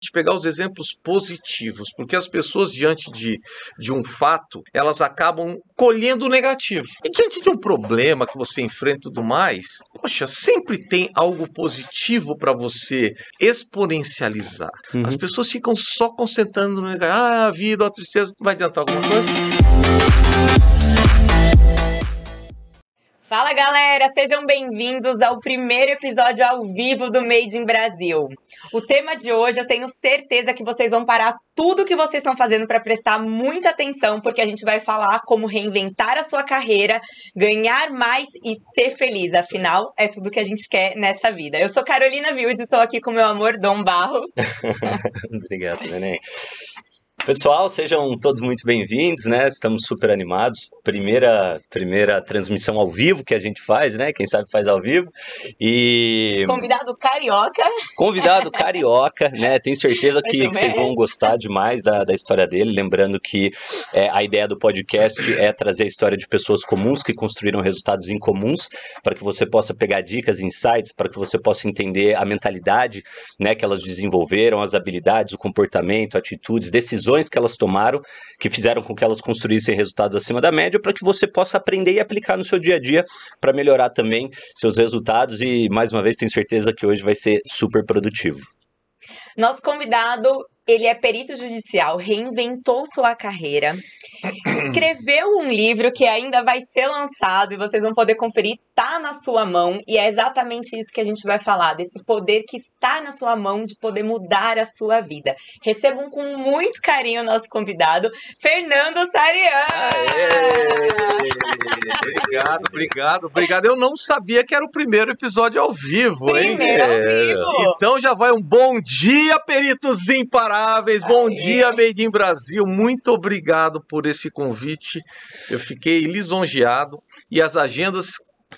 de pegar os exemplos positivos, porque as pessoas, diante de, de um fato, elas acabam colhendo o negativo. E diante de um problema que você enfrenta e tudo mais, poxa, sempre tem algo positivo para você exponencializar. Uhum. As pessoas ficam só concentrando no negativo. Ah, a vida, a tristeza, vai adiantar alguma coisa? Fala galera, sejam bem-vindos ao primeiro episódio ao vivo do Made in Brasil. O tema de hoje eu tenho certeza que vocês vão parar tudo que vocês estão fazendo para prestar muita atenção, porque a gente vai falar como reinventar a sua carreira, ganhar mais e ser feliz. Afinal, é tudo que a gente quer nessa vida. Eu sou Carolina Vildes e estou aqui com meu amor Dom Barros. Obrigado, neném. Pessoal, sejam todos muito bem-vindos, né? Estamos super animados. Primeira, primeira transmissão ao vivo que a gente faz, né? Quem sabe faz ao vivo. E. Convidado carioca. Convidado carioca, né? Tenho certeza que, que vocês vão gostar demais da, da história dele. Lembrando que é, a ideia do podcast é trazer a história de pessoas comuns que construíram resultados incomuns, para que você possa pegar dicas, insights, para que você possa entender a mentalidade né, que elas desenvolveram, as habilidades, o comportamento, atitudes, decisões decisões que elas tomaram que fizeram com que elas construíssem resultados acima da média para que você possa aprender e aplicar no seu dia a dia para melhorar também seus resultados e mais uma vez tenho certeza que hoje vai ser super produtivo. Nosso convidado ele é perito judicial, reinventou sua carreira, escreveu um livro que ainda vai ser lançado e vocês vão poder conferir, tá na sua mão e é exatamente isso que a gente vai falar, desse poder que está na sua mão de poder mudar a sua vida. Recebam com muito carinho o nosso convidado, Fernando Sarian. Obrigado, obrigado, obrigado. Eu não sabia que era o primeiro episódio ao vivo, hein? Primeiro ao vivo. Então já vai um bom dia, peritos imparáveis imparáveis. Bom Aê. dia, Made in Brasil. Muito obrigado por esse convite. Eu fiquei lisonjeado e as agendas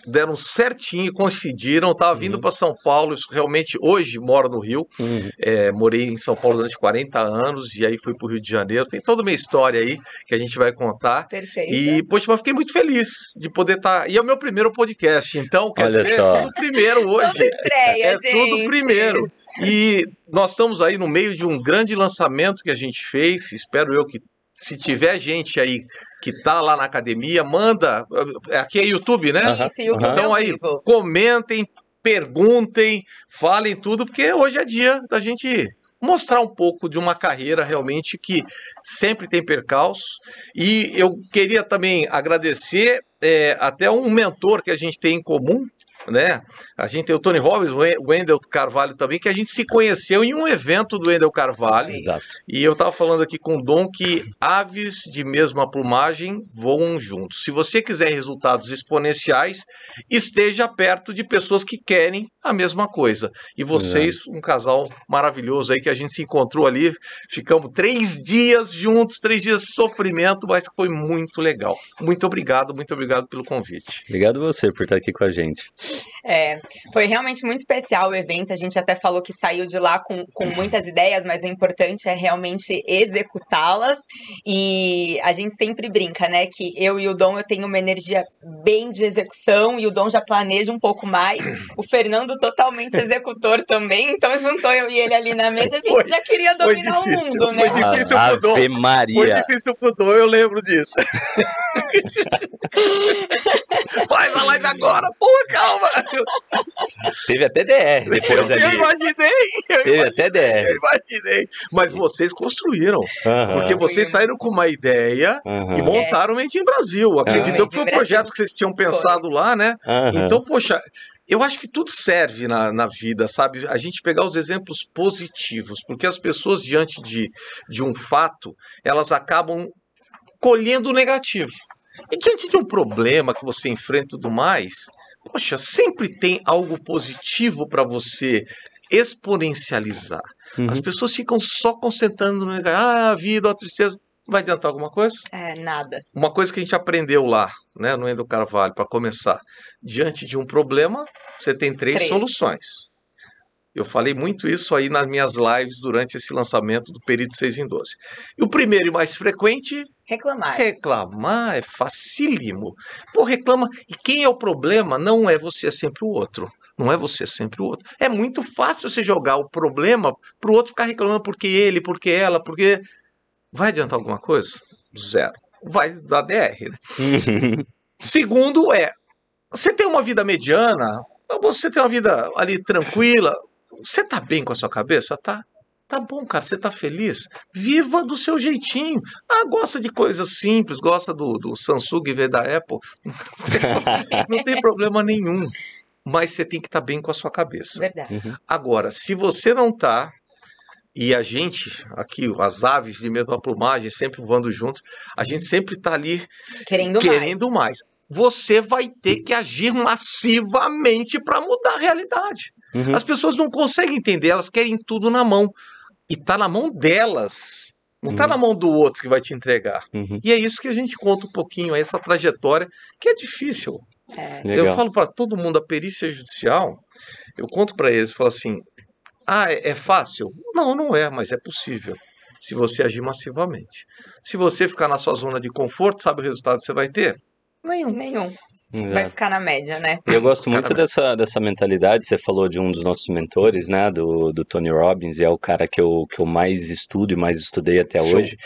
deram certinho, coincidiram. Eu tava vindo uhum. para São Paulo, realmente hoje moro no Rio. Uhum. É, morei em São Paulo durante 40 anos e aí fui para o Rio de Janeiro. Tem toda uma história aí que a gente vai contar. Perfeito. E, poxa, mas fiquei muito feliz de poder estar. Tá... E é o meu primeiro podcast, então, quer Olha dizer, só. é tudo primeiro hoje. Estreia, é gente. tudo primeiro. E nós estamos aí no meio de um grande lançamento que a gente fez. Espero eu que se tiver gente aí que tá lá na academia, manda. Aqui é YouTube, né? Isso, YouTube então aí, comentem, perguntem, falem tudo, porque hoje é dia da gente mostrar um pouco de uma carreira realmente que sempre tem percalços. E eu queria também agradecer é, até um mentor que a gente tem em comum, né? A gente tem o Tony Robbins, o Wendel Carvalho também, que a gente se conheceu em um evento do Wendel Carvalho. Exato. E eu estava falando aqui com o Dom que aves de mesma plumagem voam juntos. Se você quiser resultados exponenciais, esteja perto de pessoas que querem a mesma coisa. E vocês, um casal maravilhoso aí que a gente se encontrou ali, ficamos três dias juntos, três dias de sofrimento, mas foi muito legal. Muito obrigado, muito obrigado pelo convite. Obrigado você por estar aqui com a gente. É, foi realmente muito especial o evento. A gente até falou que saiu de lá com, com muitas ideias, mas o importante é realmente executá-las. E a gente sempre brinca, né? Que eu e o Dom eu tenho uma energia bem de execução e o Dom já planeja um pouco mais. O Fernando totalmente executor também. Então juntou eu e ele ali na mesa, a gente foi, já queria dominar o mundo, né? Foi difícil pro Dom. Ave Maria. Foi difícil pro Dom, eu lembro disso. Faz a live agora, porra, calma. Teve até DR depois eu, ali. Eu imaginei. Eu Teve imaginei, até DR. Eu imaginei. Mas vocês construíram. Porque vocês saíram com uma ideia e montaram o Made in Brasil. Acreditou que foi um projeto que vocês tinham pensado lá, né? Então, poxa, eu acho que tudo serve na, na vida, sabe? A gente pegar os exemplos positivos, porque as pessoas, diante de, de um fato, elas acabam colhendo o negativo. E diante de um problema que você enfrenta e tudo mais, poxa, sempre tem algo positivo para você exponencializar. Uhum. As pessoas ficam só concentrando no ah, a vida, a tristeza. Vai adiantar alguma coisa? É, nada. Uma coisa que a gente aprendeu lá, né, no Endo Carvalho, para começar. Diante de um problema, você tem três, três, soluções. Eu falei muito isso aí nas minhas lives durante esse lançamento do Perito 6 em 12. E o primeiro e mais frequente. Reclamar. Reclamar é facílimo. Pô, reclama. E quem é o problema não é você, é sempre o outro. Não é você, é sempre o outro. É muito fácil você jogar o problema pro outro ficar reclamando porque ele, porque ela, porque. Vai adiantar alguma coisa? Zero. Vai dar DR, né? Segundo é, você tem uma vida mediana, você tem uma vida ali tranquila, você tá bem com a sua cabeça? Tá. Tá bom, cara, você tá feliz? Viva do seu jeitinho. Ah, gosta de coisas simples, gosta do, do Samsung em vez da Apple. Não tem problema nenhum. Mas você tem que estar tá bem com a sua cabeça. Verdade. Uhum. Agora, se você não tá, e a gente, aqui, as aves de mesma plumagem, sempre voando juntos, a gente sempre tá ali querendo, querendo mais. mais. Você vai ter que agir massivamente para mudar a realidade. Uhum. As pessoas não conseguem entender, elas querem tudo na mão. E tá na mão delas. Não tá uhum. tá na mão do outro que vai te entregar. Uhum. E é isso que a gente conta um pouquinho, essa trajetória, que é difícil. É. Eu falo para todo mundo, a perícia judicial, eu conto para eles, falo assim, ah, é, é fácil? Não, não é, mas é possível se você agir massivamente. Se você ficar na sua zona de conforto, sabe o resultado que você vai ter? Nenhum. Nenhum. Vai ficar na média, né? Eu gosto muito dessa, dessa mentalidade. Você falou de um dos nossos mentores, né? Do, do Tony Robbins, e é o cara que eu, que eu mais estudo e mais estudei até Show. hoje.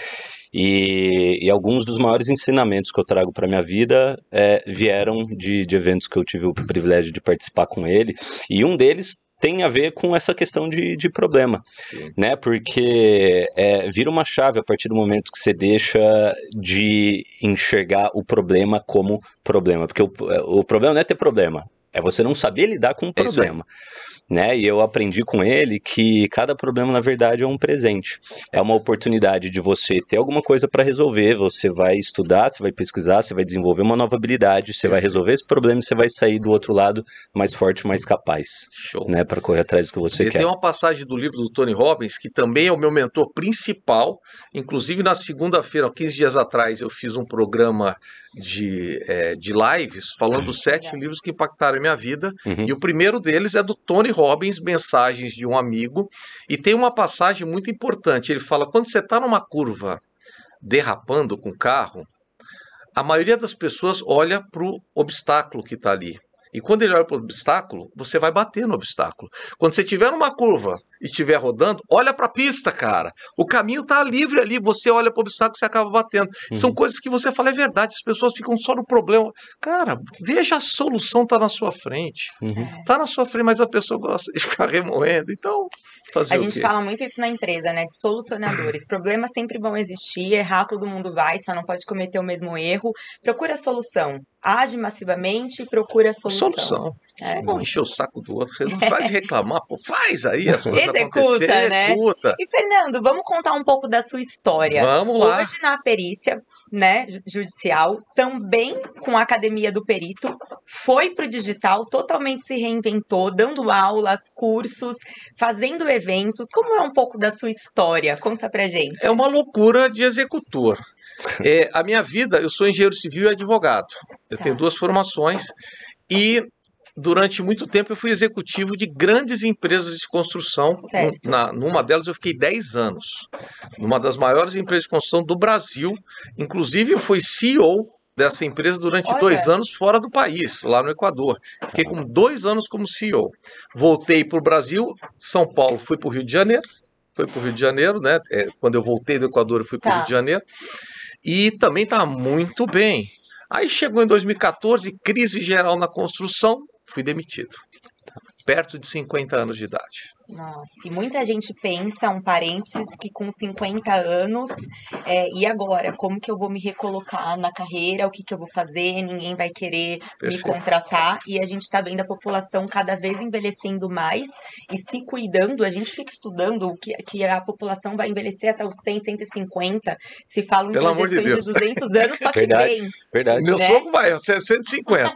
E, e, alguns dos maiores ensinamentos que eu trago para minha vida é, vieram de, de eventos que eu tive o privilégio de participar com ele. E um deles tem a ver com essa questão de, de problema, Sim. né? Porque é, vira uma chave a partir do momento que você deixa de enxergar o problema como problema. Porque o, o problema não é ter problema, é você não saber lidar com o é problema né? E eu aprendi com ele que cada problema, na verdade, é um presente. É uma oportunidade de você ter alguma coisa para resolver. Você vai estudar, você vai pesquisar, você vai desenvolver uma nova habilidade, você vai resolver esse problema e você vai sair do outro lado mais forte, mais capaz. Show. Né? Para correr atrás do que você e quer. Tem uma passagem do livro do Tony Robbins, que também é o meu mentor principal. Inclusive, na segunda-feira, 15 dias atrás, eu fiz um programa de, é, de lives falando dos sete livros que impactaram a minha vida. Uhum. E o primeiro deles é do Tony Robbins, Mensagens de um Amigo. E tem uma passagem muito importante. Ele fala: quando você está numa curva derrapando com o carro, a maioria das pessoas olha para o obstáculo que está ali. E quando ele olha para o obstáculo, você vai bater no obstáculo. Quando você tiver numa curva e estiver rodando, olha para a pista, cara. O caminho está livre ali, você olha para o obstáculo e você acaba batendo. Uhum. São coisas que você fala, é verdade, as pessoas ficam só no problema. Cara, veja a solução tá na sua frente. Uhum. Tá na sua frente, mas a pessoa gosta de ficar remoendo. Então, fazer A gente fala muito isso na empresa, né, de solucionadores. Problemas sempre vão existir, errar todo mundo vai, só não pode cometer o mesmo erro. Procura a solução age massivamente e procura a solução. Solução. É. Não encher o saco do outro, não faz reclamar, pô, faz aí as coisas Executa, né? Executa. E Fernando, vamos contar um pouco da sua história. Vamos lá. Hoje na perícia, né, judicial, também com a academia do perito, foi pro digital, totalmente se reinventou, dando aulas, cursos, fazendo eventos. Como é um pouco da sua história? Conta pra gente. É uma loucura de executor. É, a minha vida, eu sou engenheiro civil e advogado. Eu tá. tenho duas formações e durante muito tempo eu fui executivo de grandes empresas de construção. Certo. Na, numa delas eu fiquei 10 anos. Numa das maiores empresas de construção do Brasil. Inclusive eu fui CEO dessa empresa durante Olha. dois anos fora do país, lá no Equador. Fiquei com dois anos como CEO. Voltei para o Brasil, São Paulo, fui para o Rio de Janeiro. Foi para o Rio de Janeiro, né? É, quando eu voltei do Equador, eu fui para o tá. Rio de Janeiro e também está muito bem. Aí chegou em 2014, crise geral na construção, fui demitido. Perto de 50 anos de idade. Nossa, e muita gente pensa, um parênteses, que com 50 anos, é, e agora? Como que eu vou me recolocar na carreira? O que, que eu vou fazer? Ninguém vai querer Perfeito. me contratar. E a gente está vendo a população cada vez envelhecendo mais e se cuidando. A gente fica estudando que, que a população vai envelhecer até os 100, 150. Se falam Pelo em projeções de, de 200 anos, só que verdade, bem. Verdade. Meu né? sogro vai, 150.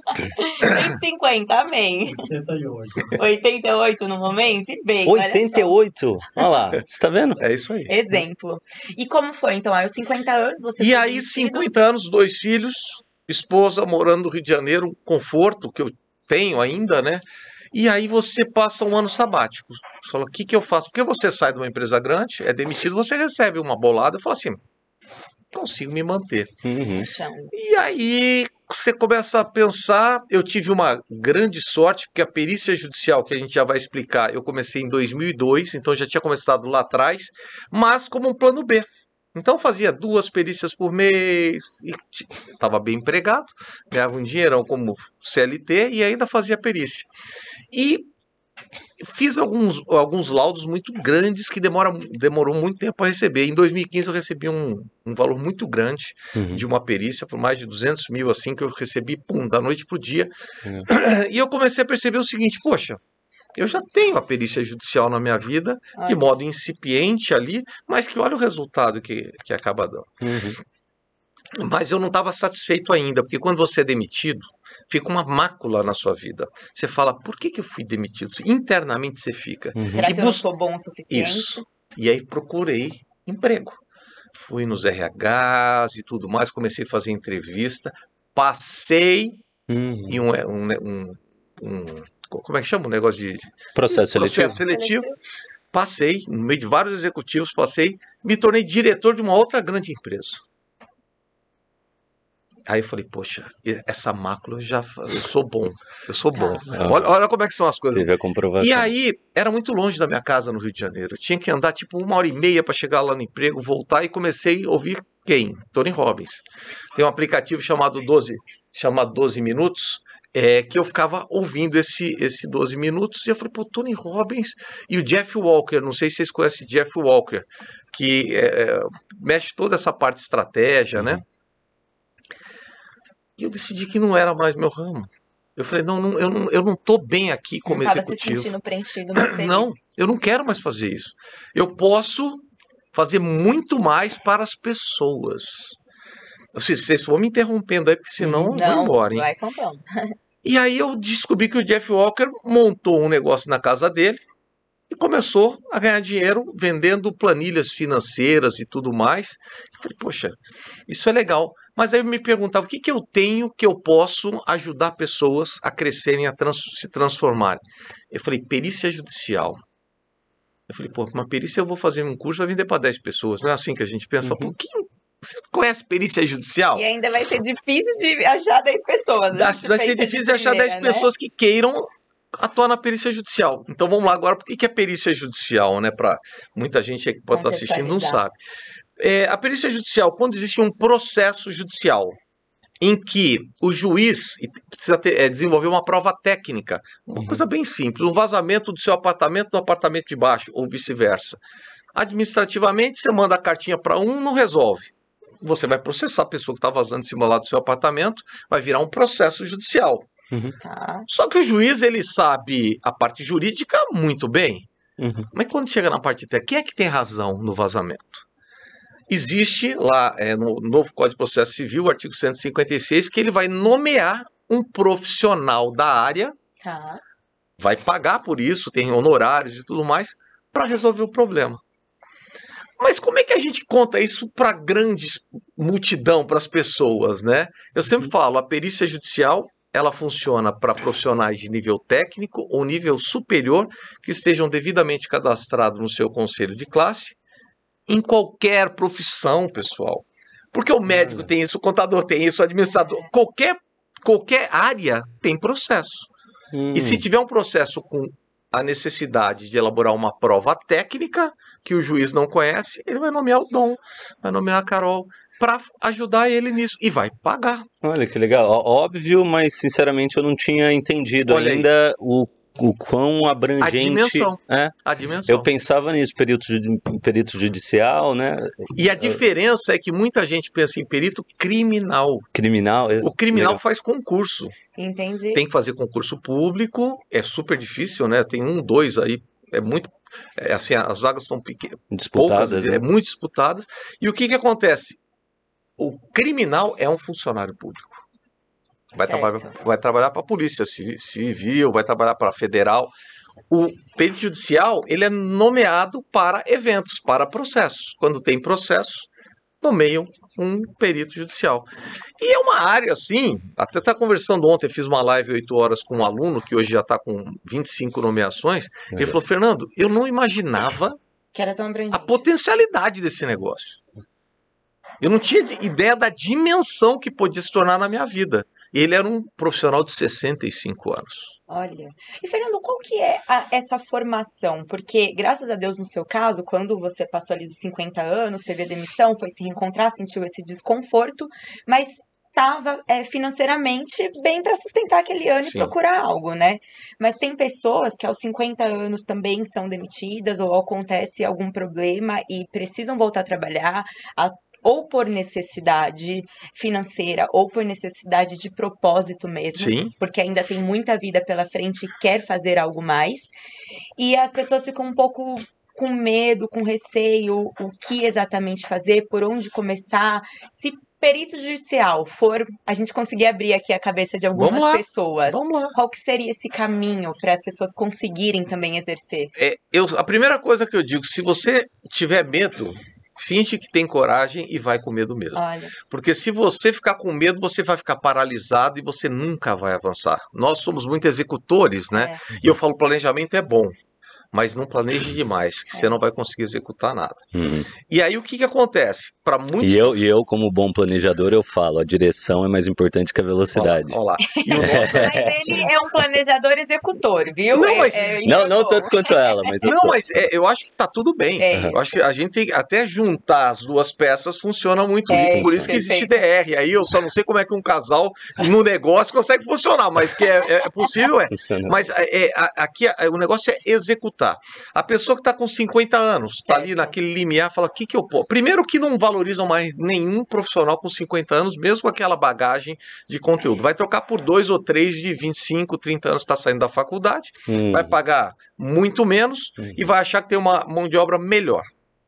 150, amém. 88. 88 no momento, e bem. 88? Olha lá, você tá vendo? É isso aí. Exemplo. E como foi, então? Aí, os 50 anos, você E aí, 50 anos, dois filhos, esposa morando no Rio de Janeiro, um conforto que eu tenho ainda, né? E aí você passa um ano sabático. Você fala, o que, que eu faço? Porque você sai de uma empresa grande, é demitido, você recebe uma bolada e fala assim, consigo me manter. Uhum. E aí você começa a pensar, eu tive uma grande sorte, porque a perícia judicial, que a gente já vai explicar, eu comecei em 2002, então já tinha começado lá atrás, mas como um plano B. Então fazia duas perícias por mês, estava bem empregado, ganhava um dinheirão como CLT e ainda fazia perícia. E fiz alguns, alguns laudos muito grandes que demora, demorou muito tempo a receber. Em 2015 eu recebi um, um valor muito grande uhum. de uma perícia, por mais de 200 mil, assim, que eu recebi, pum, da noite para o dia. Uhum. E eu comecei a perceber o seguinte, poxa, eu já tenho a perícia judicial na minha vida, Ai. de modo incipiente ali, mas que olha o resultado que, que acaba dando. Uhum. Mas eu não estava satisfeito ainda, porque quando você é demitido, fica uma mácula na sua vida. Você fala, por que, que eu fui demitido? Internamente você fica. Uhum. Será e que eu não sou bom o suficiente? Isso. E aí procurei emprego. Fui nos RHs e tudo mais, comecei a fazer entrevista, passei uhum. em um, um, um, um, Como é que chama o negócio de. Processo seletivo. Processo seletivo. Passei, no meio de vários executivos, passei, me tornei diretor de uma outra grande empresa. Aí eu falei, poxa, essa mácula eu já eu sou bom, eu sou bom. Ah. Olha, olha, como é que são as coisas. Teve a comprovação. E aí, era muito longe da minha casa no Rio de Janeiro. Eu tinha que andar tipo uma hora e meia para chegar lá no emprego, voltar e comecei a ouvir quem? Tony Robbins. Tem um aplicativo chamado 12, chamado 12 Minutos, é, que eu ficava ouvindo esse, esse 12 minutos e eu falei, pô, Tony Robbins e o Jeff Walker, não sei se vocês conhecem Jeff Walker, que é, é mexe toda essa parte de estratégia, né? E eu decidi que não era mais meu ramo. Eu falei, não, não, eu, não eu não tô bem aqui como não executivo. Se sentindo preenchido não, eu não quero mais fazer isso. Eu posso fazer muito mais para as pessoas. Vocês, vocês vão me interrompendo aí, porque senão não, eu vou embora. Hein? Vai contando. E aí eu descobri que o Jeff Walker montou um negócio na casa dele e começou a ganhar dinheiro vendendo planilhas financeiras e tudo mais. Eu falei, poxa, isso é legal. Mas aí eu me perguntava, o que, que eu tenho que eu posso ajudar pessoas a crescerem, a trans se transformarem? Eu falei, perícia judicial. Eu falei, pô, uma perícia eu vou fazer um curso, vai vender para 10 pessoas. Não é assim que a gente pensa. Uhum. Quem, você conhece perícia judicial? E ainda vai ser difícil de achar 10 pessoas. Vai ser difícil de achar 10 né? pessoas que queiram atuar na perícia judicial. Então vamos lá agora, por que é perícia judicial, né? Para muita gente que pode estar assistindo não sabe. É, a perícia judicial, quando existe um processo judicial em que o juiz precisa ter, é, desenvolver uma prova técnica, uma uhum. coisa bem simples, um vazamento do seu apartamento no apartamento de baixo, ou vice-versa. Administrativamente, você manda a cartinha para um, não resolve. Você vai processar a pessoa que está vazando em cima lá do seu apartamento, vai virar um processo judicial. Uhum. Tá. Só que o juiz ele sabe a parte jurídica muito bem. Uhum. Mas quando chega na parte técnica, quem é que tem razão no vazamento? Existe lá é, no novo Código de Processo Civil, artigo 156, que ele vai nomear um profissional da área, tá. vai pagar por isso, tem honorários e tudo mais, para resolver o problema. Mas como é que a gente conta isso para grandes multidão, para as pessoas, né? Eu sempre uhum. falo, a perícia judicial ela funciona para profissionais de nível técnico ou nível superior que estejam devidamente cadastrados no seu conselho de classe em qualquer profissão, pessoal. Porque o médico tem isso, o contador tem isso, o administrador, qualquer qualquer área tem processo. Hum. E se tiver um processo com a necessidade de elaborar uma prova técnica que o juiz não conhece, ele vai nomear o Dom, vai nomear a Carol para ajudar ele nisso e vai pagar. Olha que legal, óbvio, mas sinceramente eu não tinha entendido Olha ainda aí. o o quão abrangente. A dimensão. É. A dimensão. Eu pensava nisso, perito, perito judicial, né? E a diferença é que muita gente pensa em perito criminal. Criminal? É o criminal legal. faz concurso. Entendi. Tem que fazer concurso público, é super difícil, né? Tem um, dois aí, é muito. É assim, as vagas são pequenas, disputadas, poucas, né? é muito disputadas. E o que, que acontece? O criminal é um funcionário público. Vai, trabalhar, vai trabalhar para a polícia civil, vai trabalhar para a federal. O perito judicial ele é nomeado para eventos, para processos. Quando tem processo, nomeiam um perito judicial. E é uma área assim, até tá conversando ontem, fiz uma live 8 horas com um aluno que hoje já está com 25 nomeações. Ele falou: Fernando, eu não imaginava a potencialidade desse negócio. Eu não tinha ideia da dimensão que podia se tornar na minha vida. Ele era um profissional de 65 anos. Olha. E Fernando, qual que é a, essa formação? Porque, graças a Deus, no seu caso, quando você passou ali os 50 anos, teve a demissão, foi se reencontrar, sentiu esse desconforto, mas estava é, financeiramente bem para sustentar aquele ano Sim. e procurar algo, né? Mas tem pessoas que aos 50 anos também são demitidas ou acontece algum problema e precisam voltar a trabalhar, a ou por necessidade financeira ou por necessidade de propósito mesmo, Sim. porque ainda tem muita vida pela frente e quer fazer algo mais. E as pessoas ficam um pouco com medo, com receio, o que exatamente fazer, por onde começar, se perito judicial for a gente conseguir abrir aqui a cabeça de algumas pessoas, qual que seria esse caminho para as pessoas conseguirem também exercer? É, eu, a primeira coisa que eu digo, se você tiver medo, finge que tem coragem e vai com medo mesmo. Olha. Porque se você ficar com medo, você vai ficar paralisado e você nunca vai avançar. Nós somos muito executores, né? É. E eu falo, planejamento é bom mas não planeje demais, que é você não vai conseguir executar nada. Uhum. E aí o que, que acontece? Para muitos. E eu, e eu, como bom planejador, eu falo: a direção é mais importante que a velocidade. Olha lá. Olha lá. Nosso... mas ele é um planejador executor, viu? Não, mas... É, é não, não tanto quanto ela, mas eu Não, sou. mas é, eu acho que tá tudo bem. É. Eu acho que a gente tem até juntar as duas peças funciona muito é, Por isso que existe DR. Aí eu só não sei como é que um casal no negócio consegue funcionar, mas que é, é possível, é. Funciona. Mas aqui o negócio é executar. A pessoa que está com 50 anos, está ali naquele limiar, fala: o que, que eu posso? Primeiro, que não valorizam mais nenhum profissional com 50 anos, mesmo com aquela bagagem de conteúdo. Vai trocar por dois ou três de 25, 30 anos, está saindo da faculdade, hum. vai pagar muito menos hum. e vai achar que tem uma mão de obra melhor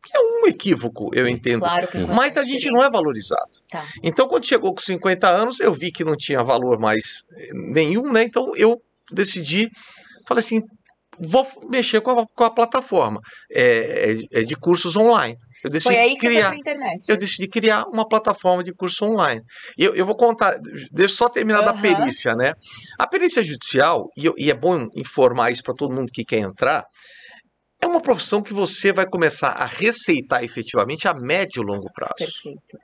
que é um equívoco, eu entendo. Claro que Mas a gente não é valorizado. Tá. Então, quando chegou com 50 anos, eu vi que não tinha valor mais nenhum, né? Então eu decidi, falei assim, vou mexer com a, com a plataforma é, é, é de cursos online. Eu decidi Foi aí que criar. Eu decidi criar uma plataforma de curso online. Eu, eu vou contar, deixa eu só terminar uhum. da perícia, né? A perícia judicial, e, e é bom informar isso para todo mundo que quer entrar, é uma profissão que você vai começar a receitar efetivamente a médio e longo prazo. Perfeito.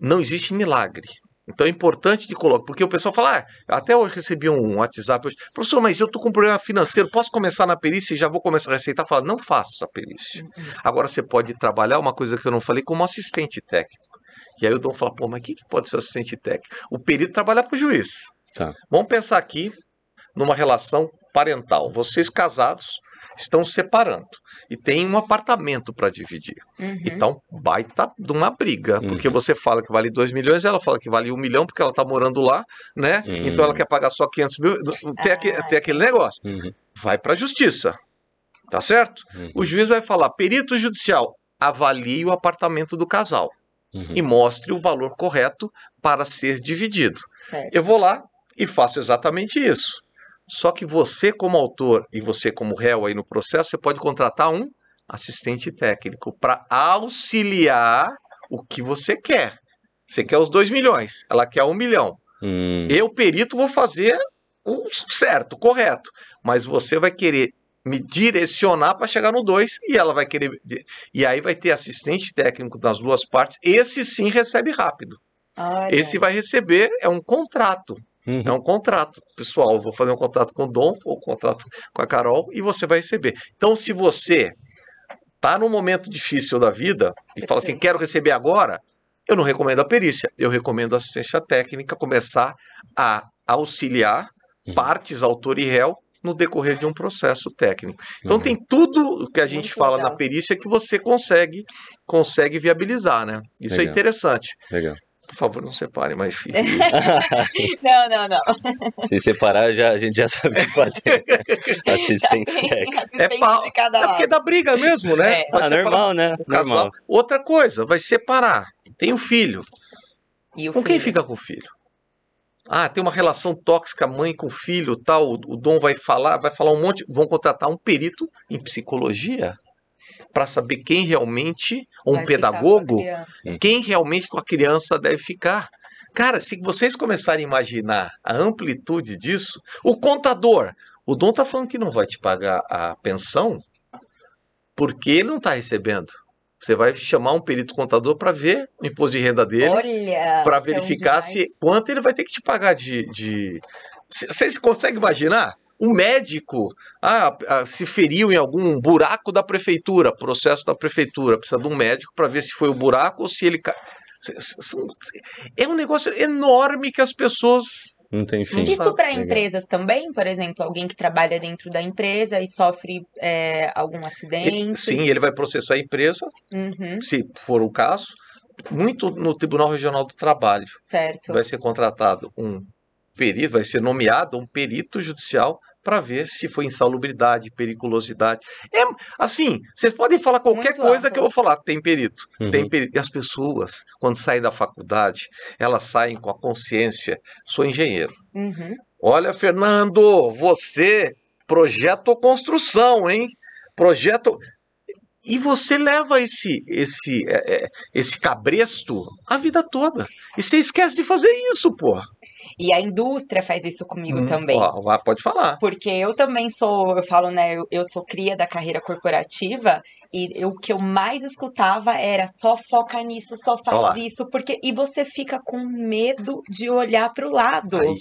Não existe milagre. Então é importante de colocar, porque o pessoal fala, ah, até eu recebi um WhatsApp hoje, professor, mas eu estou com um problema financeiro, posso começar na perícia e já vou começar a receitar? Fala, não faça a perícia. Uhum. Agora você pode trabalhar, uma coisa que eu não falei, como assistente técnico. E aí o Dom fala, pô, mas o que, que pode ser assistente técnico? O perito trabalha para o juiz. Tá. Vamos pensar aqui numa relação parental. Vocês casados estão separando e tem um apartamento para dividir. Uhum. Então, baita de uma briga, uhum. porque você fala que vale 2 milhões, ela fala que vale 1 um milhão, porque ela está morando lá, né? Uhum. Então ela quer pagar só 500 mil, tem, ah, aquele, tem aquele negócio. Uhum. Vai para a justiça, tá certo? Uhum. O juiz vai falar, perito judicial, avalie o apartamento do casal uhum. e mostre o valor correto para ser dividido. Certo. Eu vou lá e faço exatamente isso. Só que você, como autor e você, como réu aí no processo, você pode contratar um assistente técnico para auxiliar o que você quer. Você quer os dois milhões, ela quer um milhão. Hum. Eu, perito, vou fazer o certo, correto. Mas você vai querer me direcionar para chegar no 2 e ela vai querer. E aí vai ter assistente técnico das duas partes. Esse sim recebe rápido. Olha. Esse vai receber, é um contrato. Uhum. É um contrato, pessoal. Vou fazer um contrato com o Dom ou um contrato com a Carol e você vai receber. Então, se você tá num momento difícil da vida e fala assim, quero receber agora, eu não recomendo a perícia. Eu recomendo a assistência técnica começar a auxiliar uhum. partes, autor e réu no decorrer de um processo técnico. Então uhum. tem tudo o que a gente Muito fala legal. na perícia que você consegue consegue viabilizar, né? Isso é legal. é interessante. Legal. Por favor, não separe mais filho. não, não, não. Se separar, já, a gente já sabe o que fazer. Assistente técnico. É, pau. é porque dá briga mesmo, né? É. Ah, normal, né? Normal. Outra coisa, vai separar. Tem um filho. E o com filho? quem fica com o filho? Ah, tem uma relação tóxica mãe com filho, tal. O Dom vai falar, vai falar um monte. Vão contratar um perito em psicologia para saber quem realmente, ou um pedagogo, quem realmente com a criança deve ficar. Cara, se vocês começarem a imaginar a amplitude disso, o contador, o Dom tá falando que não vai te pagar a pensão porque ele não está recebendo. Você vai chamar um perito contador para ver o imposto de renda dele, para verificar se quanto ele vai ter que te pagar de. de... Vocês conseguem imaginar? Um médico ah, ah, se feriu em algum buraco da prefeitura, processo da prefeitura, precisa de um médico para ver se foi o buraco ou se ele. É um negócio enorme que as pessoas não tem fim. Isso para empresas também, por exemplo, alguém que trabalha dentro da empresa e sofre é, algum acidente. Ele, sim, ele vai processar a empresa, uhum. se for o caso, muito no Tribunal Regional do Trabalho. Certo. Vai ser contratado um perito, vai ser nomeado um perito judicial para ver se foi insalubridade, periculosidade. É assim, vocês podem falar qualquer Muito coisa que eu vou falar, tem perito. Uhum. Tem perito. E as pessoas, quando saem da faculdade, elas saem com a consciência, sou engenheiro. Uhum. Olha, Fernando, você projeto ou construção, hein? Projeto e você leva esse esse é, é, esse cabresto a vida toda. E você esquece de fazer isso, pô. E a indústria faz isso comigo hum, também. Ó, pode falar. Porque eu também sou, eu falo, né, eu, eu sou cria da carreira corporativa e o que eu mais escutava era só foca nisso, só faz Olá. isso, porque e você fica com medo de olhar para o lado. Aí.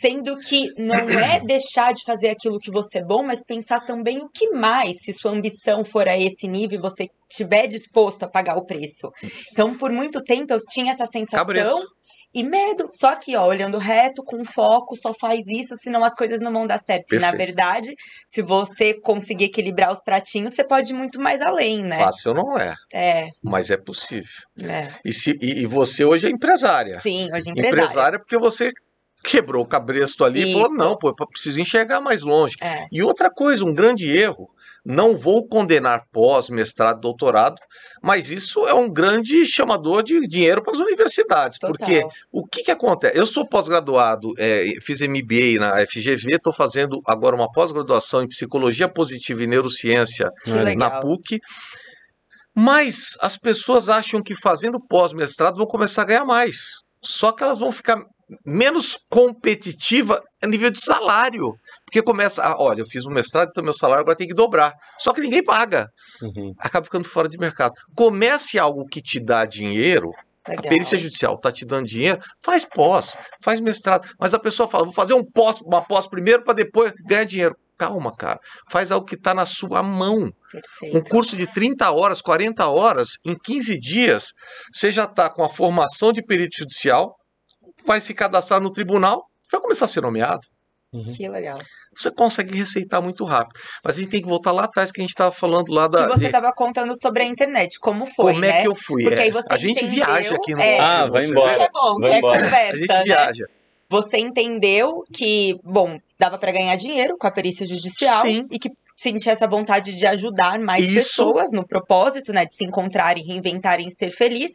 Sendo que não é deixar de fazer aquilo que você é bom, mas pensar também o que mais, se sua ambição for a esse nível e você estiver disposto a pagar o preço. Então, por muito tempo, eu tinha essa sensação. Cabresto e medo. Só que, ó, olhando reto, com foco, só faz isso, senão as coisas não vão dar certo. Perfeito. E, na verdade, se você conseguir equilibrar os pratinhos, você pode ir muito mais além, né? Fácil não é. É. Mas é possível. É. E, se, e, e você hoje é empresária. Sim, hoje é empresária. Empresária porque você quebrou o cabresto ali Isso. e falou: não, pô, eu preciso enxergar mais longe. É. E outra coisa, um grande erro. Não vou condenar pós, mestrado, doutorado, mas isso é um grande chamador de dinheiro para as universidades. Total. Porque o que, que acontece? Eu sou pós-graduado, é, fiz MBA na FGV, estou fazendo agora uma pós-graduação em psicologia positiva e neurociência na PUC. Mas as pessoas acham que fazendo pós-mestrado vão começar a ganhar mais. Só que elas vão ficar menos competitiva a nível de salário. Porque começa, ah, olha, eu fiz um mestrado, então meu salário agora tem que dobrar. Só que ninguém paga. Uhum. Acaba ficando fora de mercado. Comece algo que te dá dinheiro. Legal. A perícia judicial está te dando dinheiro, faz pós, faz mestrado. Mas a pessoa fala, vou fazer um pós, uma pós primeiro para depois ganhar dinheiro. Calma, cara. Faz algo que está na sua mão. Perfeito. Um curso de 30 horas, 40 horas, em 15 dias, você já está com a formação de perito judicial, vai se cadastrar no tribunal, vai começar a ser nomeado. Uhum. Que legal. Você consegue receitar muito rápido. Mas a gente tem que voltar lá atrás que a gente estava falando lá da. Que você estava contando sobre a internet, como foi. Como é né? que eu fui? Porque é. aí você a gente entendeu, viaja aqui no. É, ah, vai embora. É bom, vai é embora. conversa. A gente né? viaja. Você entendeu que, bom, dava para ganhar dinheiro com a perícia judicial Sim. e que sentir essa vontade de ajudar mais Isso. pessoas no propósito, né, de se encontrarem, reinventarem e ser feliz.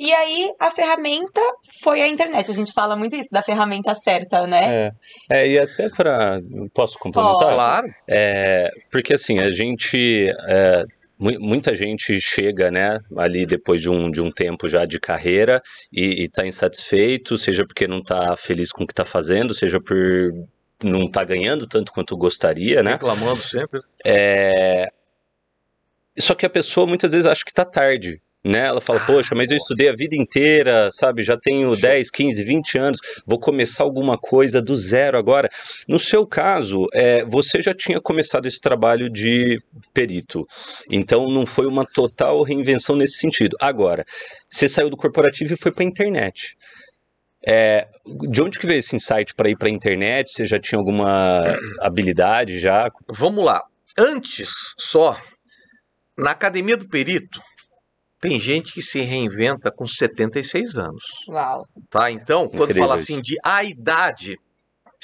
E aí a ferramenta foi a internet. A gente fala muito isso da ferramenta certa, né? É, é e até para posso complementar? Claro. É, porque assim a gente é, muita gente chega, né, ali depois de um, de um tempo já de carreira e está insatisfeito, seja porque não está feliz com o que está fazendo, seja por não está ganhando tanto quanto gostaria, né? Reclamando sempre. É... Só que a pessoa muitas vezes acha que está tarde. Né? Ela fala, poxa, mas eu estudei a vida inteira, sabe? Já tenho 10, 15, 20 anos, vou começar alguma coisa do zero agora. No seu caso, é, você já tinha começado esse trabalho de perito, então não foi uma total reinvenção nesse sentido. Agora, você saiu do corporativo e foi para a internet. É, de onde que veio esse insight para ir para a internet? Você já tinha alguma habilidade já? Vamos lá. Antes só, na academia do perito, tem gente que se reinventa com 76 anos. Uau. Tá? Então, quando Incrível fala assim de a idade,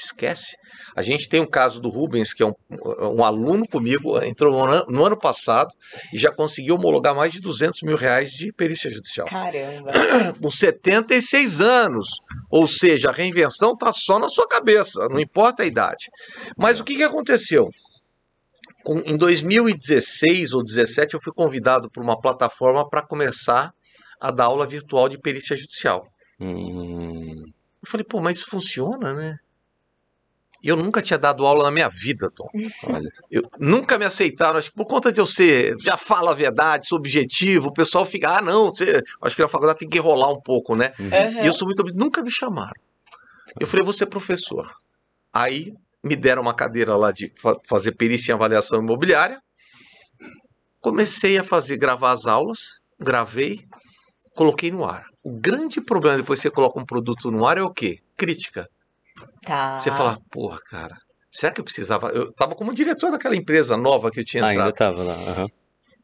esquece. A gente tem um caso do Rubens, que é um, um aluno comigo, entrou no ano, no ano, passado e já conseguiu homologar mais de 200 mil reais de perícia judicial. Caramba! Com 76 anos. Ou seja, a reinvenção está só na sua cabeça, não importa a idade. Mas o que, que aconteceu? Com, em 2016 ou 2017, eu fui convidado por uma plataforma para começar a dar aula virtual de perícia judicial. Hum. Eu falei, pô, mas funciona, né? E eu nunca tinha dado aula na minha vida, Tom. Olha, eu nunca me aceitaram, acho que por conta de eu ser, já falo a verdade, sou objetivo, o pessoal fica, ah, não, você, acho que na faculdade tem que enrolar um pouco, né? Uhum. E eu sou muito, nunca me chamaram. Eu falei, vou ser professor. Aí me deram uma cadeira lá de fazer perícia em avaliação imobiliária. Comecei a fazer, gravar as aulas, gravei, coloquei no ar. O grande problema depois que você coloca um produto no ar é o quê? Crítica. Tá. Você fala, porra, cara, será que eu precisava? Eu tava como diretor daquela empresa nova que eu tinha entrado. ainda tava lá. Uhum.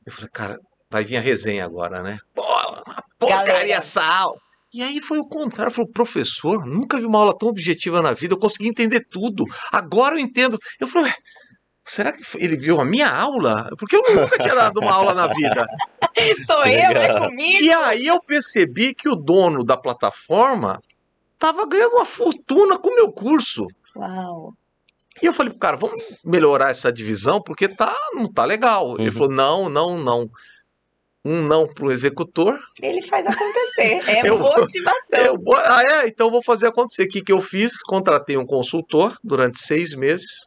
Eu falei, cara, vai vir a resenha agora, né? Porra, porcaria essa aula. E aí foi o contrário, falou, professor, nunca vi uma aula tão objetiva na vida, eu consegui entender tudo. Agora eu entendo. Eu falei, será que ele viu a minha aula? Porque eu nunca tinha dado uma aula na vida. Sou eu, é comigo. E aí eu percebi que o dono da plataforma tava ganhando uma fortuna com o meu curso. Uau. E eu falei, cara, vamos melhorar essa divisão, porque tá, não tá legal. Uhum. Ele falou, não, não, não um não para o executor. Ele faz acontecer, é eu, motivação. Eu, ah, é, então eu vou fazer acontecer. O que, que eu fiz? Contratei um consultor durante seis meses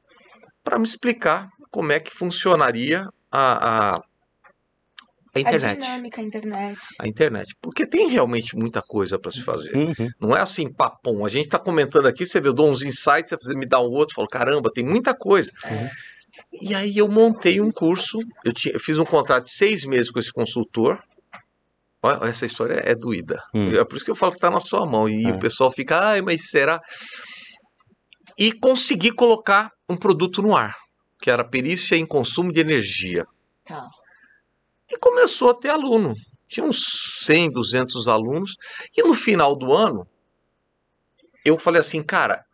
para me explicar como é que funcionaria a, a, a internet. A dinâmica, a internet. A internet. Porque tem realmente muita coisa para se fazer. Uhum. Não é assim, papum. A gente está comentando aqui, você vê, eu dou uns insights, você me dá um outro, falo, caramba, tem muita coisa. Uhum. E aí eu montei um curso, eu, tinha, eu fiz um contrato de seis meses com esse consultor. Olha, essa história é doída. Hum. É por isso que eu falo que está na sua mão. E é. o pessoal fica, ai, mas será? E consegui colocar um produto no ar, que era perícia em consumo de energia. Tá. E começou a ter aluno. Tinha uns 100, 200 alunos. E no final do ano, eu falei assim, cara,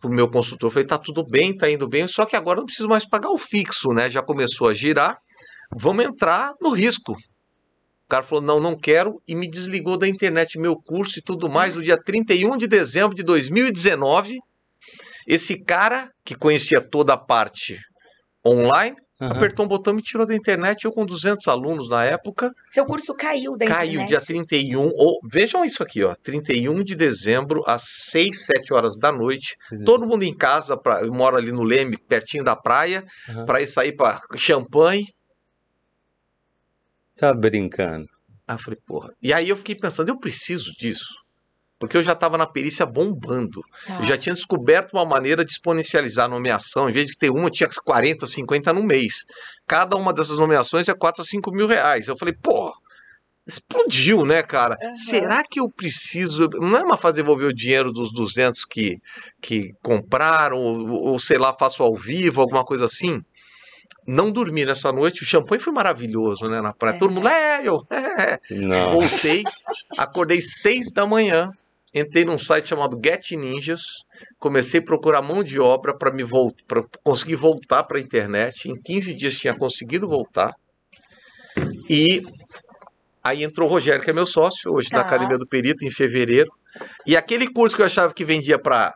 pro meu consultor, falei, tá tudo bem, tá indo bem, só que agora não preciso mais pagar o fixo, né? Já começou a girar, vamos entrar no risco. O cara falou, não, não quero, e me desligou da internet, meu curso e tudo mais, no dia 31 de dezembro de 2019. Esse cara, que conhecia toda a parte online, Uhum. Apertou um botão e me tirou da internet. Eu com 200 alunos na época. Seu curso caiu da caiu internet? Caiu dia 31. Ou, vejam isso aqui, ó. 31 de dezembro, às 6, 7 horas da noite. Uhum. Todo mundo em casa. Pra, eu moro ali no Leme, pertinho da praia. Uhum. Para ir sair para champanhe. Tá brincando. Eu falei, porra. E aí eu fiquei pensando, eu preciso disso. Porque eu já estava na perícia bombando. Tá. Eu já tinha descoberto uma maneira de exponencializar a nomeação. Em vez de ter uma, tinha 40, 50 no mês. Cada uma dessas nomeações é 4 a 5 mil reais. Eu falei, pô, explodiu, né, cara? Uhum. Será que eu preciso. Não é uma fase de devolver o dinheiro dos 200 que, que compraram, ou, ou sei lá, faço ao vivo, alguma coisa assim? não dormi nessa noite. O champanhe foi maravilhoso, né? Na praia. É. Todo mundo, é, eu. É. Voltei, acordei seis da manhã, entrei num site chamado Get Ninjas, comecei a procurar mão de obra para me voltar, para conseguir voltar para a internet. Em 15 dias tinha conseguido voltar. E aí entrou o Rogério, que é meu sócio, hoje tá. na Academia do Perito, em fevereiro. E aquele curso que eu achava que vendia para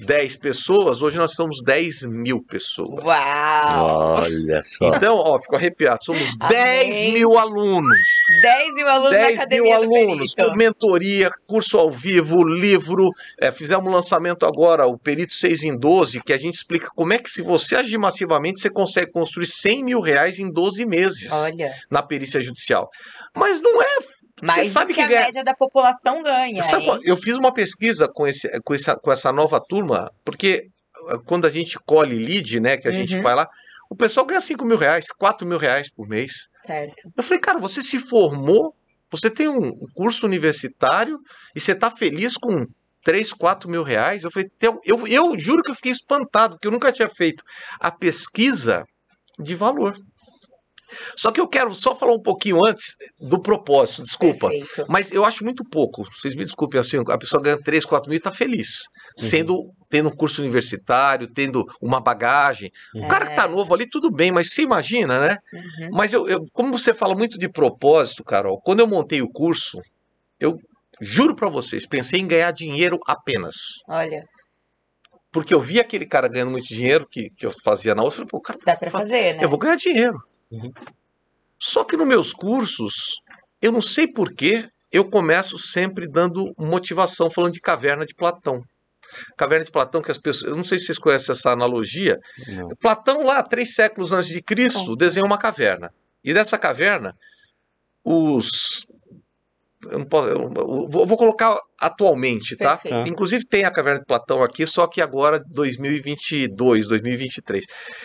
10 pessoas, hoje nós somos 10 mil pessoas. Uau! Olha só. Então, ó, fico arrepiado. Somos Amém. 10 mil alunos. 10 mil alunos 10 na Academia mil alunos, com mentoria, curso ao vivo, livro. É, fizemos um lançamento agora, o Perito 6 em 12, que a gente explica como é que se você agir massivamente, você consegue construir 100 mil reais em 12 meses. Olha. Na perícia judicial. Mas não é mais Você sabe que, que a ganha... média da população ganha. Sabe, eu fiz uma pesquisa com, esse, com, essa, com essa nova turma, porque eh, quando a gente colhe lead, né, que a uhum. gente vai lá, o pessoal ganha 5 mil reais, 4 mil reais por mês. Certo. Eu falei, cara, você se formou, você tem um curso universitário e você está feliz com 3, 4 mil reais? Eu falei, eu, eu, eu juro que eu fiquei espantado, porque eu nunca tinha feito a pesquisa de valor. Só que eu quero só falar um pouquinho antes do propósito, desculpa. Perfeito. Mas eu acho muito pouco. Vocês me desculpem assim, a pessoa ganha 3, 4 mil e está feliz. Uhum. Sendo, tendo um curso universitário, tendo uma bagagem. Uhum. O cara que está novo ali, tudo bem, mas você imagina, né? Uhum. Mas eu, eu, como você fala muito de propósito, Carol, quando eu montei o curso, eu juro para vocês, pensei em ganhar dinheiro apenas. Olha porque eu vi aquele cara ganhando muito dinheiro que, que eu fazia na outra, eu falei, pô, cara, dá para fazer, né? Eu vou ganhar dinheiro. Uhum. Só que nos meus cursos, eu não sei porquê, eu começo sempre dando motivação, falando de caverna de Platão. Caverna de Platão, que as pessoas. Eu não sei se vocês conhecem essa analogia. Não. Platão, lá, três séculos antes de Cristo, desenhou uma caverna. E dessa caverna, os eu não posso, eu vou colocar atualmente, tá? Perfeito. Inclusive tem a Caverna de Platão aqui, só que agora 2022, 2023.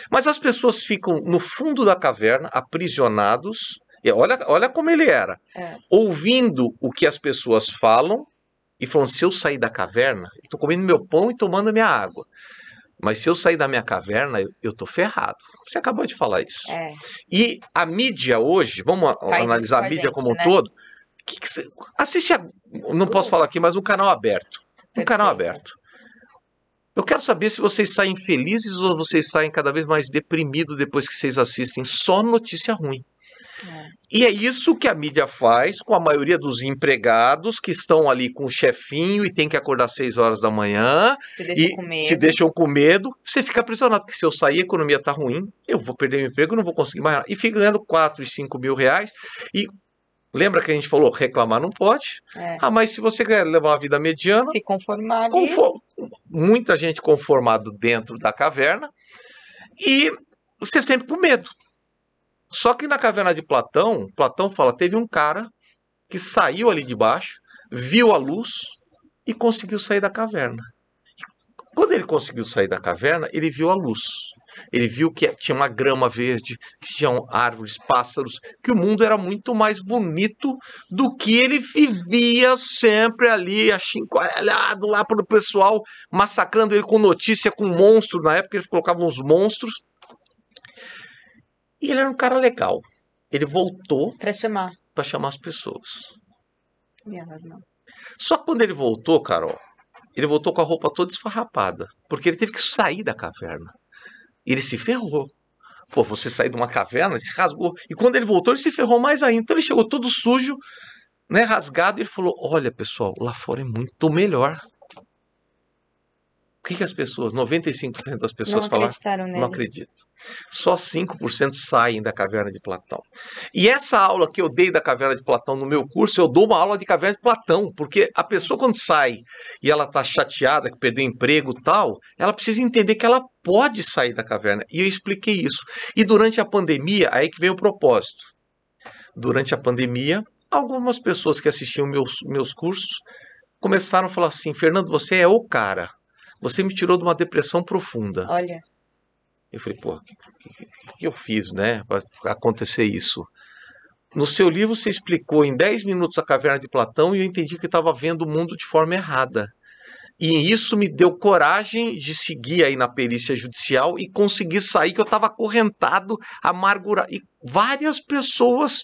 Mas as pessoas ficam no fundo da caverna, aprisionados. E olha, olha como ele era. É. Ouvindo o que as pessoas falam e falando: se eu sair da caverna, estou comendo meu pão e tomando minha água. Mas se eu sair da minha caverna, eu, eu tô ferrado. Você acabou de falar isso. É. E a mídia hoje, vamos Faz analisar a mídia gente, como um né? todo que que você... Assiste a... Não posso falar aqui, mas um canal aberto. Um canal aberto. Eu quero saber se vocês saem felizes ou vocês saem cada vez mais deprimidos depois que vocês assistem só notícia ruim. É. E é isso que a mídia faz com a maioria dos empregados que estão ali com o chefinho e tem que acordar às 6 horas da manhã. Te deixam e com medo. Te deixam com medo. Você fica aprisionado, porque se eu sair, a economia tá ruim, eu vou perder meu emprego, não vou conseguir mais. E fica ganhando 4 e 5 mil reais. E Lembra que a gente falou, reclamar não pode? É. Ah, mas se você quer levar uma vida mediana. Se conformar ali. Conform... Muita gente conformado dentro da caverna. E você sempre com medo. Só que na caverna de Platão, Platão fala: teve um cara que saiu ali de baixo, viu a luz e conseguiu sair da caverna. Quando ele conseguiu sair da caverna, ele viu a luz. Ele viu que tinha uma grama verde, que tinham árvores, pássaros, que o mundo era muito mais bonito do que ele vivia sempre ali, achincalhado lá para o pessoal, massacrando ele com notícia, com monstro. Na época eles colocavam os monstros. E ele era um cara legal. Ele voltou para chamar para chamar as pessoas. E elas não. Só que quando ele voltou, Carol, ele voltou com a roupa toda esfarrapada, porque ele teve que sair da caverna. Ele se ferrou. Pô, você saiu de uma caverna, se rasgou. E quando ele voltou, ele se ferrou mais ainda. Então ele chegou todo sujo, né, rasgado, e ele falou: Olha, pessoal, lá fora é muito melhor. O que, que as pessoas, 95% das pessoas não falaram? Não acredito. Só 5% saem da caverna de Platão. E essa aula que eu dei da caverna de Platão no meu curso, eu dou uma aula de caverna de Platão, porque a pessoa quando sai e ela está chateada, que perdeu emprego tal, ela precisa entender que ela pode sair da caverna. E eu expliquei isso. E durante a pandemia, aí que veio o propósito. Durante a pandemia, algumas pessoas que assistiam meus, meus cursos começaram a falar assim: Fernando, você é o cara você me tirou de uma depressão profunda. Olha. Eu falei, pô, o que, que, que, eu fiz, né, para acontecer isso? No seu livro você explicou em 10 minutos a caverna de Platão e eu entendi que estava vendo o mundo de forma errada. E isso me deu coragem de seguir aí na perícia judicial e conseguir sair, que eu estava acorrentado, amargurado. E várias pessoas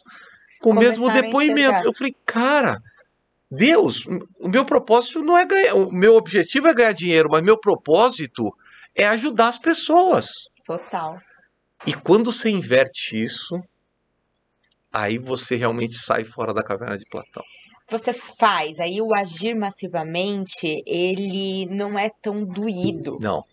com o mesmo depoimento. Eu falei, cara, Deus, o meu propósito não é ganhar, o meu objetivo é ganhar dinheiro, mas meu propósito é ajudar as pessoas. Total. E quando você inverte isso, aí você realmente sai fora da caverna de Platão. Você faz, aí o agir massivamente, ele não é tão doído. Não.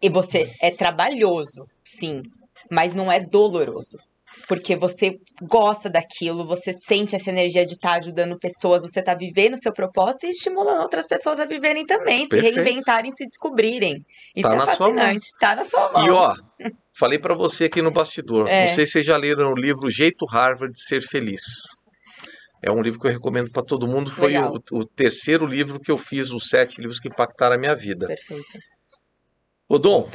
E você é trabalhoso, sim, mas não é doloroso porque você gosta daquilo, você sente essa energia de estar tá ajudando pessoas, você está vivendo o seu propósito e estimulando outras pessoas a viverem também, Perfeito. se reinventarem, se descobrirem. Isso tá é fascinante, está na sua mão. E ó, falei para você aqui no bastidor, é. não sei se vocês já leram o livro Jeito Harvard de Ser Feliz. É um livro que eu recomendo para todo mundo. Foi o, o, terceiro livro que eu fiz, os sete livros que impactaram a minha vida. Perfeito. Odon,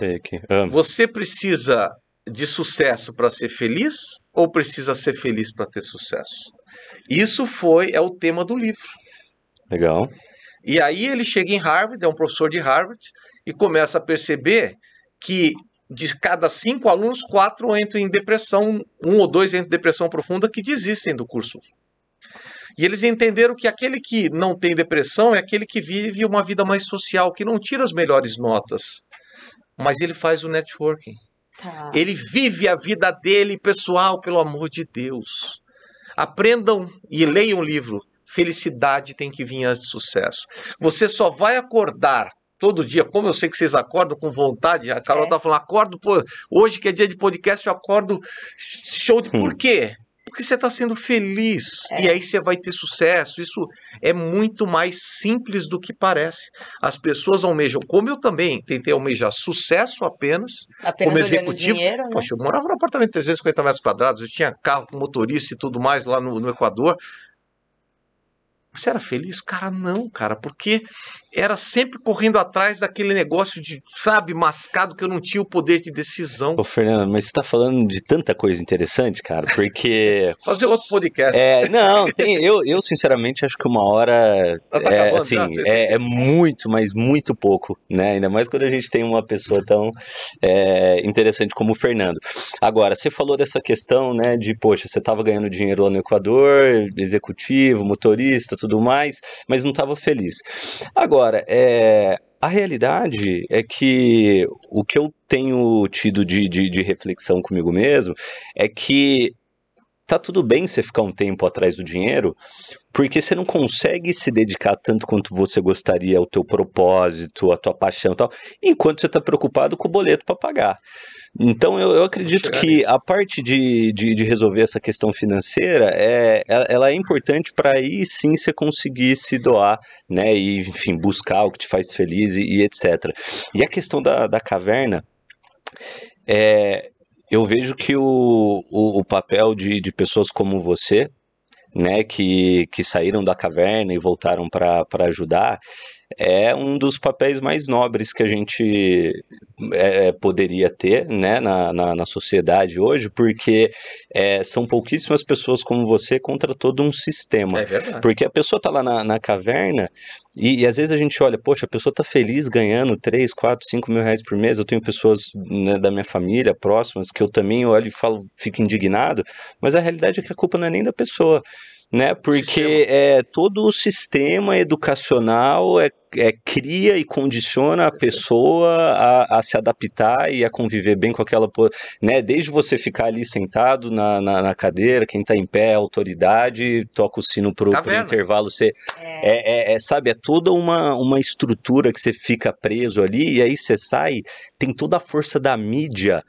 você precisa de sucesso para ser feliz ou precisa ser feliz para ter sucesso? Isso foi é o tema do livro. Legal. E aí ele chega em Harvard, é um professor de Harvard, e começa a perceber que de cada cinco alunos, quatro entram em depressão, um ou dois entram em depressão profunda que desistem do curso. E eles entenderam que aquele que não tem depressão é aquele que vive uma vida mais social, que não tira as melhores notas, mas ele faz o networking. Tá. Ele vive a vida dele pessoal, pelo amor de Deus. Aprendam e leiam o livro. Felicidade tem que vir antes de sucesso. Você só vai acordar todo dia, como eu sei que vocês acordam com vontade, a Carol é. tá falando, acordo, pô, hoje que é dia de podcast, eu acordo show de. Por quê? Porque você está sendo feliz. É. E aí você vai ter sucesso. Isso é muito mais simples do que parece. As pessoas almejam, como eu também tentei almejar sucesso apenas, apenas como executivo. Dinheiro, né? Poxa, eu morava num apartamento de 350 metros quadrados, eu tinha carro com motorista e tudo mais lá no, no Equador. Você era feliz? Cara, não, cara, porque era sempre correndo atrás daquele negócio de, sabe, mascado que eu não tinha o poder de decisão. Ô, Fernando, mas você tá falando de tanta coisa interessante, cara, porque. Fazer outro podcast. É, não, tem, eu, eu sinceramente acho que uma hora. Tá é, assim, já, é, é, muito, mas muito pouco, né? Ainda mais quando a gente tem uma pessoa tão é, interessante como o Fernando. Agora, você falou dessa questão, né, de, poxa, você tava ganhando dinheiro lá no Equador, executivo, motorista, tudo mais, mas não estava feliz. Agora, é, a realidade é que o que eu tenho tido de, de, de reflexão comigo mesmo é que tá tudo bem você ficar um tempo atrás do dinheiro, porque você não consegue se dedicar tanto quanto você gostaria ao teu propósito, à tua paixão e tal, enquanto você está preocupado com o boleto para pagar. Então eu, eu acredito que a parte de, de, de, resolver essa questão financeira é, ela é importante para aí sim você conseguir se doar, né? E enfim, buscar o que te faz feliz e, e etc. E a questão da, da caverna é, eu vejo que o, o, o papel de, de pessoas como você, né, que, que saíram da caverna e voltaram para ajudar, é um dos papéis mais nobres que a gente é, poderia ter né, na, na, na, sociedade hoje, porque é, são pouquíssimas pessoas como você contra todo um sistema. É verdade. Porque a pessoa está lá na, na caverna e, e, às vezes a gente olha, poxa, a pessoa está feliz ganhando 3, 4, 5 mil reais por mês. Eu tenho pessoas né, da minha família próximas que eu também olho e falo, fico indignado, mas a realidade é que a culpa não é nem da pessoa né? Porque é, todo o sistema educacional é, é, cria e condiciona a pessoa a, a, se adaptar e a conviver bem com aquela, né? Desde você ficar ali sentado na, na, na cadeira, quem está em pé, autoridade, toca o sino pro, tá pro intervalo, você é. É, é. sabe, é toda uma, uma estrutura que você fica preso ali e aí você sai, tem toda a força da mídia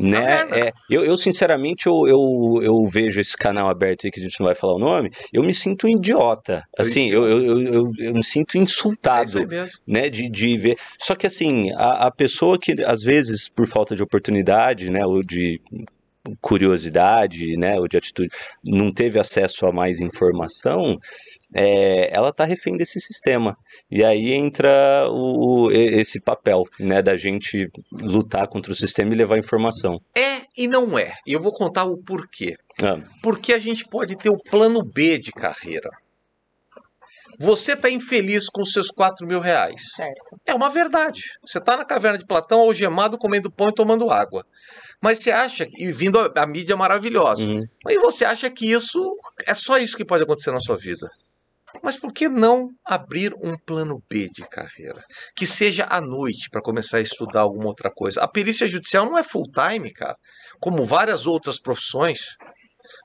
né? Tá é, eu, eu, sinceramente, eu, eu, eu vejo esse canal aberto aí, que a gente não vai falar o nome, eu me sinto um idiota. Assim, eu, eu, eu, eu, me sinto insultado, é né? De, de ver. Só que, assim, a, a pessoa que, às vezes, por falta de oportunidade, né, ou de curiosidade, né, ou de atitude, não teve acesso a mais informação, é, ela está refém desse sistema. E aí entra o, esse papel, né, da gente lutar contra o sistema e levar informação. É e não é. E eu vou contar o porquê. Ah. Porque a gente pode ter o plano B de carreira. Você está infeliz com seus 4 mil reais. Certo. É uma verdade. Você está na caverna de Platão, algemado, comendo pão e tomando água. Mas você acha, e vindo a, a mídia maravilhosa, uhum. mas você acha que isso é só isso que pode acontecer na sua vida? Mas por que não abrir um plano B de carreira? Que seja à noite para começar a estudar alguma outra coisa. A perícia judicial não é full time, cara. Como várias outras profissões.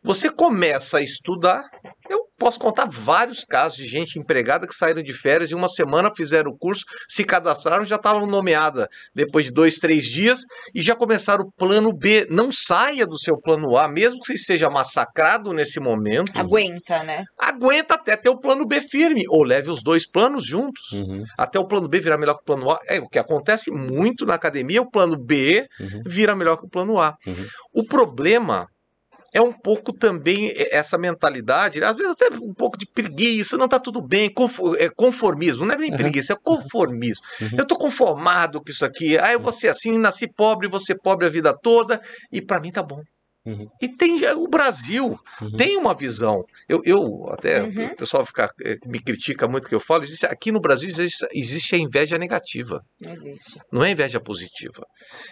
Você começa a estudar. Eu posso contar vários casos de gente empregada que saíram de férias e uma semana fizeram o curso, se cadastraram, já estavam nomeada depois de dois, três dias e já começaram o plano B. Não saia do seu plano A, mesmo que você esteja massacrado nesse momento. Aguenta, né? Aguenta até ter o plano B firme, ou leve os dois planos juntos. Uhum. Até o plano B virar melhor que o plano A. É o que acontece muito na academia, o plano B uhum. vira melhor que o plano A. Uhum. O problema é um pouco também essa mentalidade, às vezes até um pouco de preguiça, não está tudo bem, é conformismo, não é nem uhum. preguiça, é conformismo. Uhum. Eu estou conformado com isso aqui, ah, eu vou ser assim, nasci pobre, vou ser pobre a vida toda, e para mim tá bom. Uhum. E tem o Brasil uhum. tem uma visão. Eu, eu até uhum. o pessoal fica, eh, me critica muito que eu falo. Diz, aqui no Brasil existe, existe a inveja negativa. Existe. Não é inveja positiva.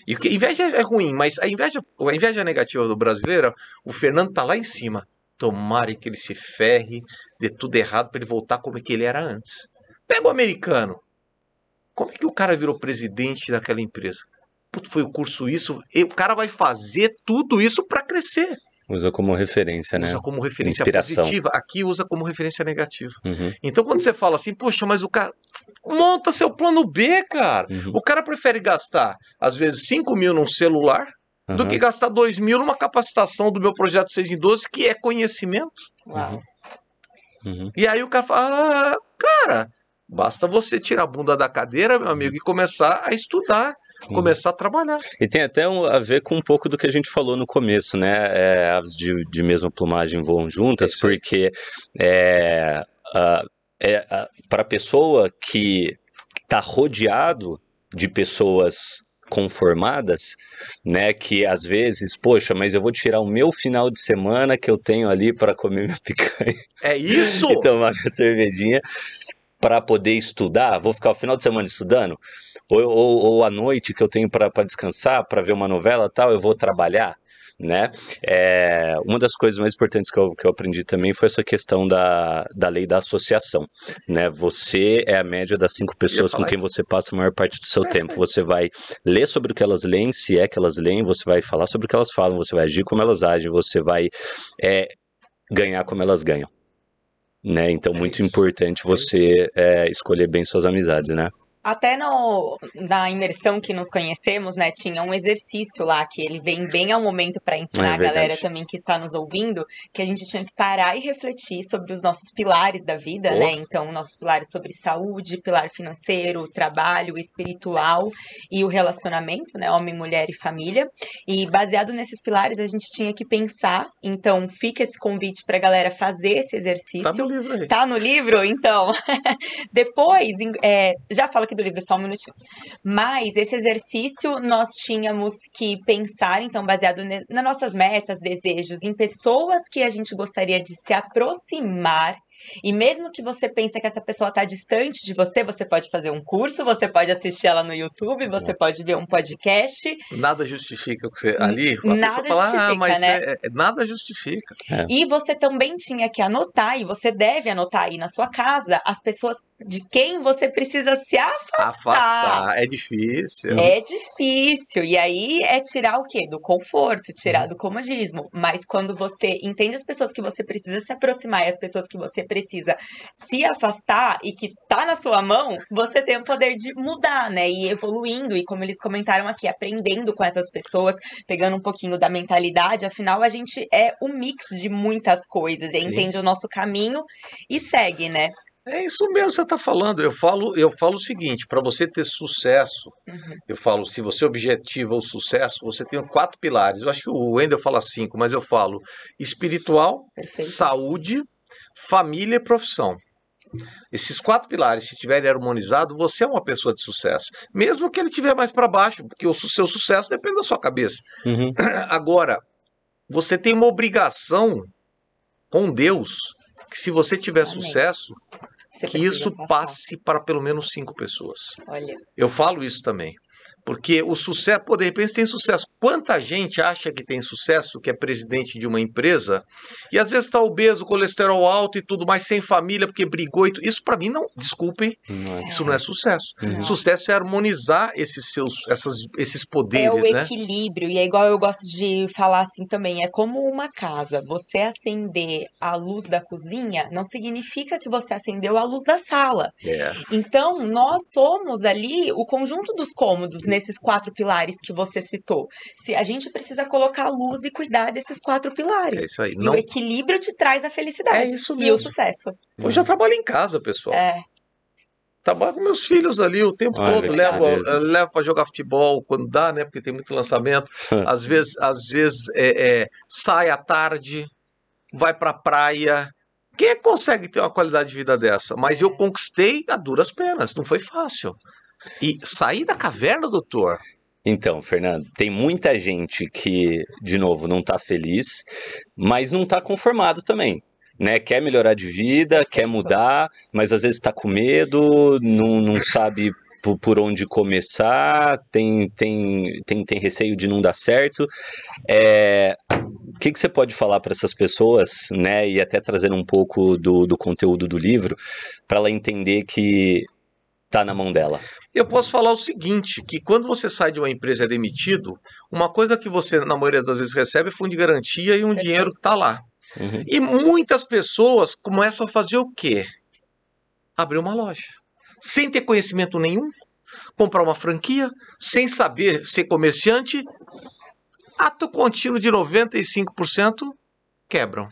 E que inveja é ruim, mas a inveja, a inveja negativa do brasileiro, o Fernando tá lá em cima. Tomara que ele se ferre, dê tudo errado para ele voltar como é que ele era antes. Pega o americano. Como é que o cara virou presidente daquela empresa? Foi o curso isso. E o cara vai fazer tudo isso para crescer. Usa como referência, né? Usa como referência Inspiração. positiva. Aqui usa como referência negativa. Uhum. Então, quando você fala assim, poxa, mas o cara. Monta seu plano B, cara. Uhum. O cara prefere gastar, às vezes, 5 mil num celular uhum. do que gastar 2 mil numa capacitação do meu projeto 6 em 12, que é conhecimento. Uau. Uhum. E aí o cara fala, ah, cara, basta você tirar a bunda da cadeira, meu amigo, e começar a estudar começar a trabalhar. E tem até um, a ver com um pouco do que a gente falou no começo, né? É, aves de, de mesma plumagem voam juntas, é porque é, é, para a pessoa que está rodeado de pessoas conformadas, né? Que às vezes, poxa, mas eu vou tirar o meu final de semana que eu tenho ali para comer minha picanha. É isso! e tomar minha cervejinha para poder estudar. Vou ficar o final de semana estudando ou, ou, ou à noite que eu tenho para descansar, para ver uma novela tal, eu vou trabalhar né? É, uma das coisas mais importantes que eu, que eu aprendi também foi essa questão da, da lei da associação, né? Você é a média das cinco pessoas com quem você passa a maior parte do seu tempo. Você vai ler sobre o que elas leem, se é que elas leem, você vai falar sobre o que elas falam, você vai agir como elas agem, você vai é, ganhar como elas ganham. Né? Então, é muito importante você é, escolher bem suas amizades, né? Até no, na imersão que nos conhecemos, né, tinha um exercício lá que ele vem bem ao momento para ensinar é a galera também que está nos ouvindo, que a gente tinha que parar e refletir sobre os nossos pilares da vida, oh. né? Então, nossos pilares sobre saúde, pilar financeiro, trabalho, espiritual e o relacionamento, né, homem, mulher e família. E baseado nesses pilares, a gente tinha que pensar. Então, fica esse convite para a galera fazer esse exercício. Tá no livro aí. Tá no livro, então. Depois, é, já fala aqui do livro, só um minutinho. Mas esse exercício nós tínhamos que pensar, então, baseado nas nossas metas, desejos, em pessoas que a gente gostaria de se aproximar e mesmo que você pense que essa pessoa está distante de você, você pode fazer um curso, você pode assistir ela no YouTube, você pode ver um podcast. Nada justifica o que você ali. Nada fala, ah, justifica, ah, mas né? É, é, nada justifica. É. E você também tinha que anotar, e você deve anotar aí na sua casa, as pessoas de quem você precisa se afastar. Afastar, é difícil. É difícil. E aí é tirar o quê? Do conforto, tirar do comodismo. Mas quando você entende as pessoas que você precisa se aproximar e as pessoas que você precisa se afastar e que tá na sua mão, você tem o poder de mudar, né? E evoluindo, e como eles comentaram aqui, aprendendo com essas pessoas, pegando um pouquinho da mentalidade, afinal a gente é um mix de muitas coisas, e entende o nosso caminho e segue, né? É isso mesmo que você está falando. Eu falo, eu falo o seguinte: para você ter sucesso, uhum. eu falo, se você objetiva o sucesso, você tem quatro pilares. Eu acho que o Wendel fala cinco, mas eu falo espiritual, Perfeito. saúde, família e profissão. Esses quatro pilares, se estiverem harmonizados, você é uma pessoa de sucesso. Mesmo que ele estiver mais para baixo, porque o seu sucesso depende da sua cabeça. Uhum. Agora, você tem uma obrigação com Deus que se você tiver Amém. sucesso, você que isso passar. passe para pelo menos cinco pessoas. Olha. Eu falo isso também. Porque o sucesso, pô, de repente tem sucesso. Quanta gente acha que tem sucesso, que é presidente de uma empresa, e às vezes está obeso, colesterol alto e tudo mais, sem família, porque brigou e tudo. Isso para mim não, desculpem, não é. isso não é sucesso. Não. Sucesso é harmonizar esses seus, essas, esses poderes, É o né? equilíbrio, e é igual eu gosto de falar assim também, é como uma casa. Você acender a luz da cozinha não significa que você acendeu a luz da sala. É. Então, nós somos ali o conjunto dos cômodos nesses quatro pilares que você citou. Se a gente precisa colocar luz e cuidar desses quatro pilares. É isso aí. Não... E o equilíbrio te traz a felicidade é isso mesmo. e o sucesso. Hoje eu trabalho em casa, pessoal. É. Trabalho com meus filhos ali o tempo Olha, todo, levo, levo para jogar futebol quando dá, né? Porque tem muito lançamento. às vezes, às vezes é, é, sai à tarde, vai para a praia. Quem é que consegue ter uma qualidade de vida dessa? Mas eu conquistei a duras penas, não foi fácil. E sair da caverna, doutor? Então, Fernando, tem muita gente que, de novo, não está feliz, mas não está conformado também. Né, quer melhorar de vida, quer mudar, mas às vezes está com medo, não, não sabe por, por, onde começar, tem, tem, tem, tem receio de não dar certo. É, o que, que você pode falar para essas pessoas, né, e até trazer um pouco do, do conteúdo do livro, para ela entender que está na mão dela? Eu posso falar o seguinte, que quando você sai de uma empresa e é demitido, uma coisa que você, na maioria das vezes, recebe é fundo de garantia e um dinheiro que está lá. Uhum. E muitas pessoas começam a fazer o quê? Abrir uma loja. Sem ter conhecimento nenhum, comprar uma franquia, sem saber ser comerciante. Ato contínuo de 95% quebram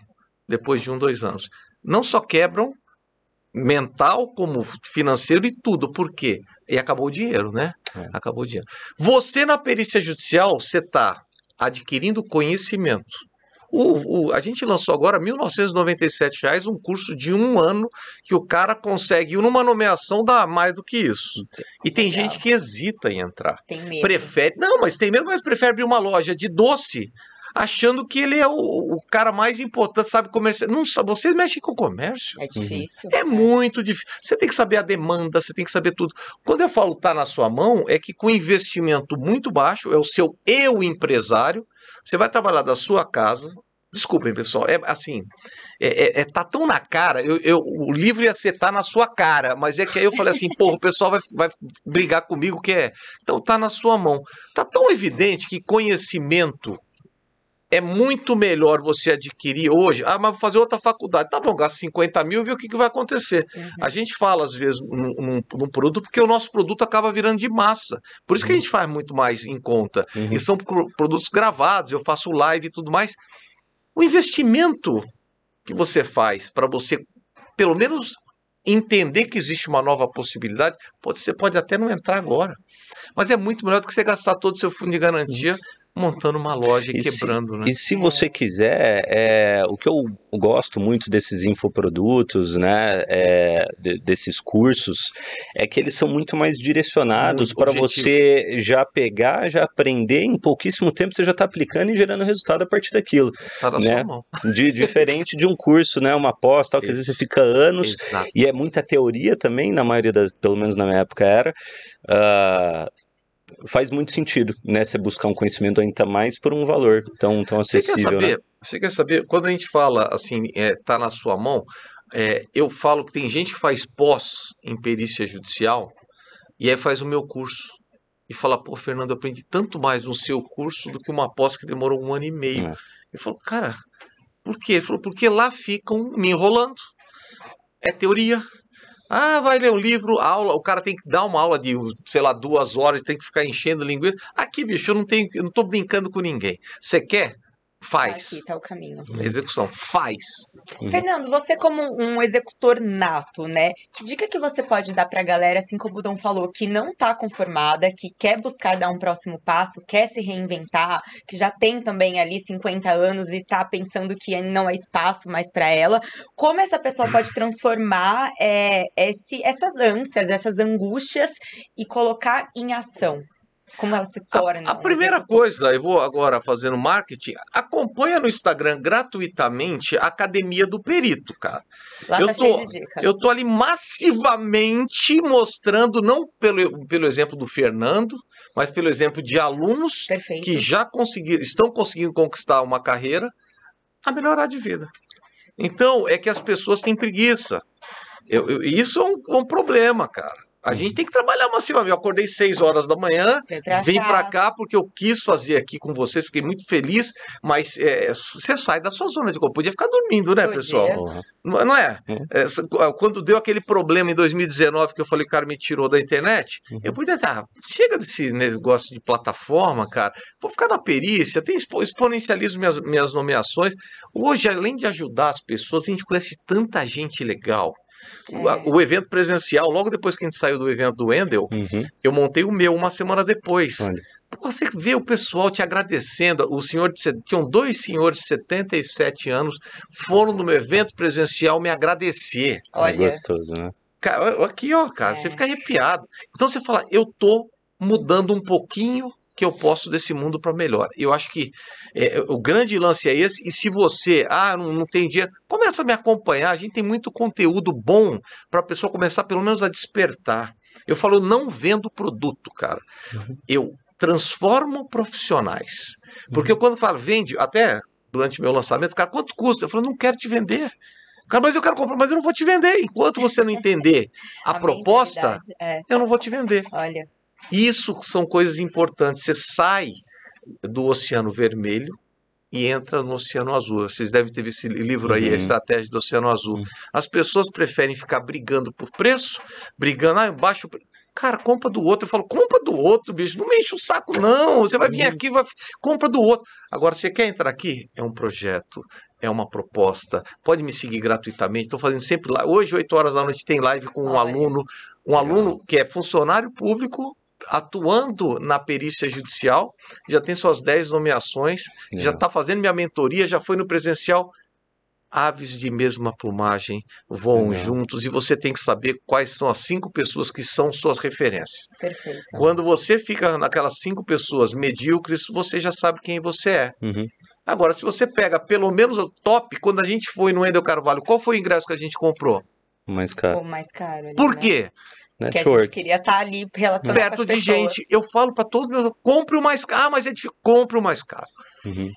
depois de um, dois anos. Não só quebram mental, como financeiro e tudo. Por quê? E acabou o dinheiro, né? É. Acabou o dinheiro. Você, na perícia judicial, você está adquirindo conhecimento. O, o, a gente lançou agora 1.997 reais, um curso de um ano que o cara consegue, numa nomeação, dar mais do que isso. E tem Legal. gente que hesita em entrar. Tem medo. Prefere, não, mas tem medo, mas prefere abrir uma loja de doce achando que ele é o, o cara mais importante, sabe comerciar. Não sabe, você mexe com o comércio. É difícil. É, é muito difícil. Você tem que saber a demanda, você tem que saber tudo. Quando eu falo tá na sua mão, é que com investimento muito baixo, é o seu eu empresário, você vai trabalhar da sua casa. Desculpem, pessoal, é assim, é, é, é tá tão na cara. Eu, eu, o livro ia ser tá na sua cara, mas é que aí eu falei assim, porra, o pessoal vai, vai brigar comigo que é. Então tá na sua mão. Tá tão evidente que conhecimento é muito melhor você adquirir hoje. Ah, mas vou fazer outra faculdade. Tá bom, gasta 50 mil e vê o que, que vai acontecer. Uhum. A gente fala, às vezes, num, num, num, produto, porque o nosso produto acaba virando de massa. Por isso uhum. que a uhum. gente faz muito mais em conta. Uhum. E são produtos gravados, eu faço live e tudo mais. O investimento que você faz para você, pelo menos, entender que existe uma nova possibilidade, pode, você pode até não entrar agora. Mas é muito melhor do que você gastar todo o seu fundo de garantia uhum montando uma loja e, quebrando, se, né? E se você quiser, é, o que eu gosto muito desses infoprodutos, né, é, de, desses cursos, é que eles são muito mais direcionados para você já pegar, já aprender, em pouquíssimo tempo você já está aplicando e gerando resultado a partir daquilo. Tá na né? sua mão. De, diferente de um curso, né, uma pós, tal, que às vezes você fica anos, Exato. e é muita teoria também, na maioria das, pelo menos na minha época era, uh, faz muito sentido, né? Você buscar um conhecimento ainda mais por um valor tão, tão acessível. Você quer saber? Né? Você quer saber? Quando a gente fala assim, é, tá na sua mão, é, eu falo que tem gente que faz pós em perícia judicial e aí faz o meu curso e fala, pô, Fernando, eu aprendi tanto mais no seu curso do que uma pós que demorou um ano e meio. É. Ele falou, cara, por quê? Ele falou, porque lá ficam me enrolando. É teoria, ah, vai ler um livro, aula, o cara tem que dar uma aula de, sei lá, duas horas, tem que ficar enchendo linguiça. Aqui, bicho, eu não tenho, eu não tô brincando com ninguém. Você quer? Faz. Aqui tá o caminho. Execução, faz. Uhum. Fernando, você como um executor nato, né? Que dica que você pode dar pra galera, assim como o Dom falou, que não tá conformada, que quer buscar dar um próximo passo, quer se reinventar, que já tem também ali 50 anos e tá pensando que não é espaço mais para ela. Como essa pessoa pode transformar é, esse, essas ânsias, essas angústias e colocar em ação? Como ela se torna. A, a primeira coisa, eu vou agora fazendo marketing, acompanha no Instagram gratuitamente a Academia do Perito, cara. Lá eu tá tô, eu tô ali massivamente mostrando, não pelo, pelo exemplo do Fernando, mas pelo exemplo de alunos Perfeito. que já conseguiram, estão conseguindo conquistar uma carreira a melhorar de vida. Então, é que as pessoas têm preguiça. Eu, eu, isso é um, um problema, cara. A gente tem que trabalhar massivamente. Eu acordei 6 horas da manhã, pra vim para cá porque eu quis fazer aqui com vocês, fiquei muito feliz, mas é, você sai da sua zona de conforto. Podia ficar dormindo, né, Podia. pessoal? Não, não é? Uhum. é? Quando deu aquele problema em 2019 que eu falei que o cara me tirou da internet, uhum. eu podia estar. chega desse negócio de plataforma, cara. Vou ficar na perícia, tem exponencialismo minhas, minhas nomeações. Hoje, além de ajudar as pessoas, a gente conhece tanta gente legal. É. O evento presencial, logo depois que a gente saiu do evento do Wendel, uhum. eu montei o meu uma semana depois. Olha. Você vê o pessoal te agradecendo. O senhor de, tinham dois senhores de 77 anos foram no meu evento presencial me agradecer. Olha, é gostoso, né? Aqui, ó, cara, é. você fica arrepiado. Então você fala, eu tô mudando um pouquinho que eu posso desse mundo para melhor. Eu acho que é, o grande lance é esse. E se você, ah, não, não tem dinheiro, começa a me acompanhar. A gente tem muito conteúdo bom para a pessoa começar pelo menos a despertar. Eu falo, eu não vendo produto, cara. Uhum. Eu transformo profissionais. Porque uhum. eu, quando falo vende, até durante meu lançamento, cara, quanto custa? Eu falo, não quero te vender. Cara, mas eu quero comprar, mas eu não vou te vender. Enquanto você não entender a, a proposta, é. eu não vou te vender. Olha. Isso são coisas importantes. Você sai do Oceano Vermelho e entra no Oceano Azul. Vocês devem ter visto esse livro aí, uhum. A Estratégia do Oceano Azul. Uhum. As pessoas preferem ficar brigando por preço, brigando, ah, baixo. Cara, compra do outro. Eu falo, compra do outro, bicho. Não me enche o saco, não. Você vai vir uhum. aqui, vai... compra do outro. Agora, você quer entrar aqui? É um projeto, é uma proposta. Pode me seguir gratuitamente. Estou fazendo sempre lá. Hoje, 8 horas da noite, tem live com um aluno. Um aluno que é funcionário público, atuando na perícia judicial, já tem suas 10 nomeações, é. já está fazendo minha mentoria, já foi no presencial aves de mesma plumagem voam juntos e você tem que saber quais são as cinco pessoas que são suas referências. Perfeito. Quando você fica naquelas cinco pessoas medíocres, você já sabe quem você é. Uhum. Agora, se você pega pelo menos o top, quando a gente foi no Endel Carvalho, qual foi o ingresso que a gente comprou? Mais caro. O mais caro. Ali, Por né? quê? Porque a gente queria estar tá ali relacionado Perto de gente. Eu falo para todos meus, compre o mais caro. Ah, mas é difícil. Compre o mais caro. Uhum.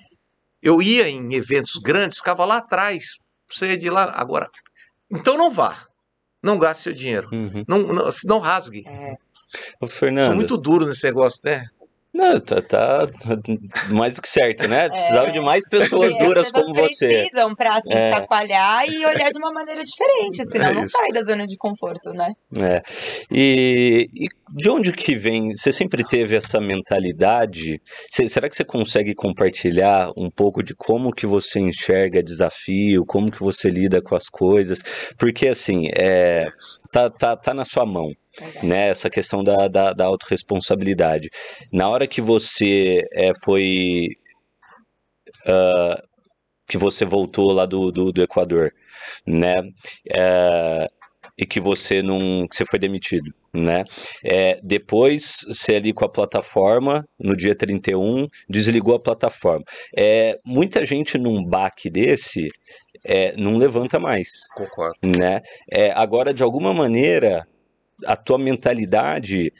Eu ia em eventos grandes, ficava lá atrás. Você ia de lá. Agora, então não vá. Não gaste seu dinheiro. Uhum. Não, não, não rasgue. É. Ô, Fernando. Sou muito duro nesse negócio, né? Não, tá, tá, mais do que certo, né? Precisava é, de mais pessoas duras como você. Precisam para se é. chacoalhar e olhar de uma maneira diferente, senão é não sai da zona de conforto, né? É. E, e, de onde que vem? Você sempre teve essa mentalidade? Será que você consegue compartilhar um pouco de como que você enxerga desafio, como que você lida com as coisas? Porque assim, é, tá, tá, tá na sua mão né, essa questão da, da, da autorresponsabilidade. Na hora que você é, foi. Uh, que você voltou lá do, do, do Equador, né? É, e que você não. que você foi demitido. Né? É, depois, você ali com a plataforma, no dia 31, desligou a plataforma. É, muita gente num baque desse é, não levanta mais. Concordo. Né? É, agora, de alguma maneira, a tua mentalidade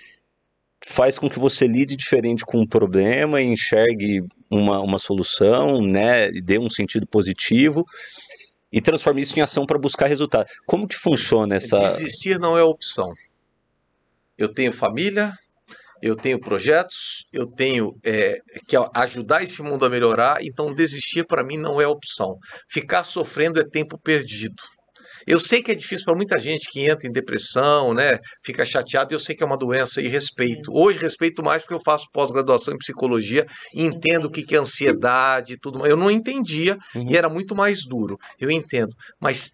faz com que você lide diferente com um problema e enxergue uma, uma solução, né, dê um sentido positivo e transforme isso em ação para buscar resultado. Como que funciona essa... Desistir não é opção. Eu tenho família, eu tenho projetos, eu tenho é, que ajudar esse mundo a melhorar, então desistir para mim não é opção. Ficar sofrendo é tempo perdido. Eu sei que é difícil para muita gente que entra em depressão, né? Fica chateado, eu sei que é uma doença e respeito. Sim. Hoje respeito mais porque eu faço pós-graduação em psicologia e entendo o que, que é ansiedade e tudo mais. Eu não entendia uhum. e era muito mais duro. Eu entendo. Mas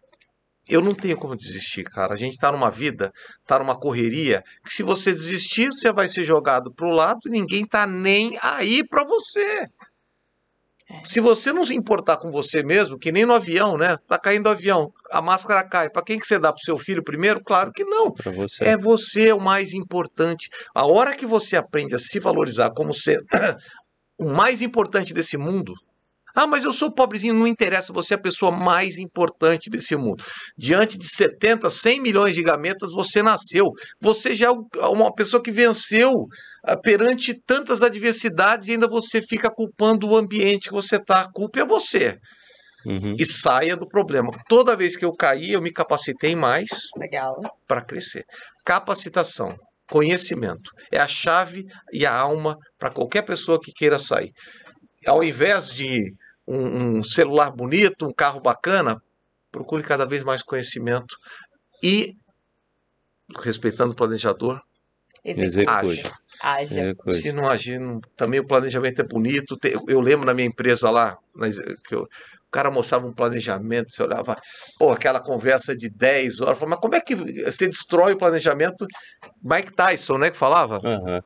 eu não tenho como desistir, cara. A gente está numa vida, está numa correria, que se você desistir, você vai ser jogado para o lado e ninguém está nem aí para você. Se você não se importar com você mesmo, que nem no avião, né? Tá caindo o avião, a máscara cai. Para quem que você dá? Para seu filho primeiro? Claro que não. Você. É você o mais importante. A hora que você aprende a se valorizar como ser o mais importante desse mundo, ah, mas eu sou pobrezinho, não interessa, você é a pessoa mais importante desse mundo. Diante de 70, 100 milhões de gametas, você nasceu. Você já é uma pessoa que venceu ah, perante tantas adversidades e ainda você fica culpando o ambiente que você está. A culpa é você. Uhum. E saia do problema. Toda vez que eu caí, eu me capacitei mais para crescer. Capacitação, conhecimento é a chave e a alma para qualquer pessoa que queira sair ao invés de um, um, celular bonito, um carro bacana, procure cada vez mais conhecimento e, respeitando o planejador, Execute. Haja. Se não agir, também o planejamento é bonito. Eu lembro na minha empresa lá, que eu, o cara mostrava um planejamento, você olhava, pô, aquela conversa de 10 horas, mas como é que você destrói o planejamento? Mike Tyson, né, que falava? Uhum.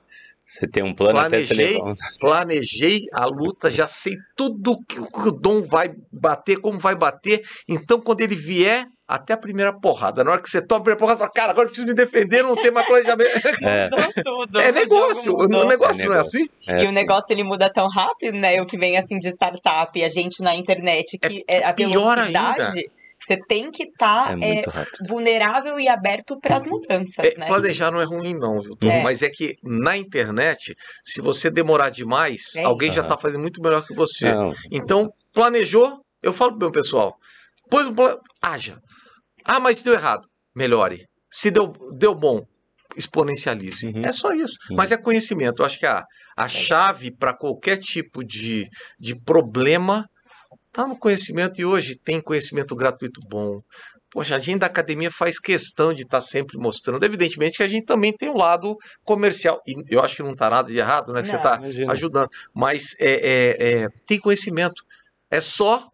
Você tem um plano planejei, até você Planejei a luta, já sei tudo que o Dom vai bater, como vai bater. Então, quando ele vier, até a primeira porrada. Na hora que você toma a primeira porrada, fala, cara, agora eu preciso me defender, não tem mais planejamento. É, tudo, é negócio, o, o negócio é não é assim? É e assim. o negócio ele muda tão rápido, né? O que vem assim de startup, a gente na internet, que é, é a pior ainda você tem que estar tá, é é, vulnerável e aberto para as mudanças. É, né? Planejar não é ruim, não, viu? É. Mas é que na internet, se você demorar demais, é. alguém já está fazendo muito melhor que você. Não. Então, planejou, eu falo pro meu pessoal, pois haja. Ah, mas deu errado, melhore. Se deu, deu bom, exponencialize. Uhum. É só isso. Uhum. Mas é conhecimento. Eu acho que a, a chave para qualquer tipo de, de problema Está no conhecimento e hoje tem conhecimento gratuito bom. Poxa, a gente da academia faz questão de estar tá sempre mostrando. Evidentemente que a gente também tem um lado comercial. E eu acho que não está nada de errado, né? Que não, você está ajudando. Mas é, é, é, tem conhecimento. É só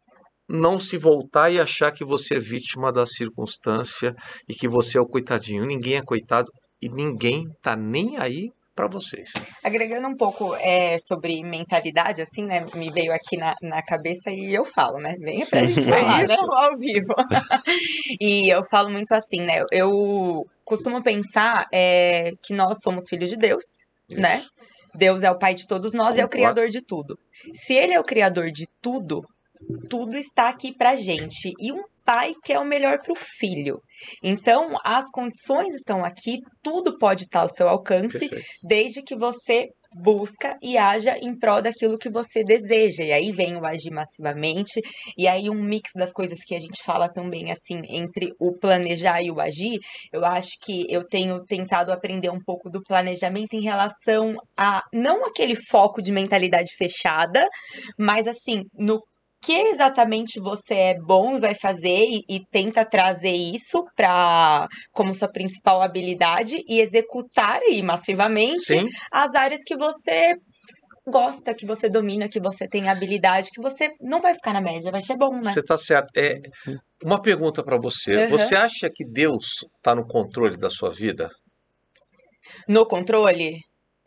não se voltar e achar que você é vítima da circunstância e que você é o coitadinho. Ninguém é coitado e ninguém tá nem aí para vocês. Agregando um pouco é, sobre mentalidade, assim, né? Me veio aqui na, na cabeça e eu falo, né? Venha pra gente é falar, né? Ao vivo. e eu falo muito assim, né? Eu costumo pensar é, que nós somos filhos de Deus, Isso. né? Deus é o pai de todos nós e é o criador de tudo. Se ele é o criador de tudo, tudo está aqui pra gente. E um pai quer o melhor para o filho. Então, as condições estão aqui, tudo pode estar ao seu alcance, Perfeito. desde que você busca e haja em prol daquilo que você deseja. E aí vem o agir massivamente, e aí um mix das coisas que a gente fala também, assim, entre o planejar e o agir. Eu acho que eu tenho tentado aprender um pouco do planejamento em relação a não aquele foco de mentalidade fechada, mas assim, no que exatamente você é bom e vai fazer e, e tenta trazer isso para como sua principal habilidade e executar aí massivamente Sim. as áreas que você gosta, que você domina, que você tem habilidade, que você não vai ficar na média, vai ser bom, né? Você tá certo. É, uma pergunta para você. Uhum. Você acha que Deus está no controle da sua vida? No controle?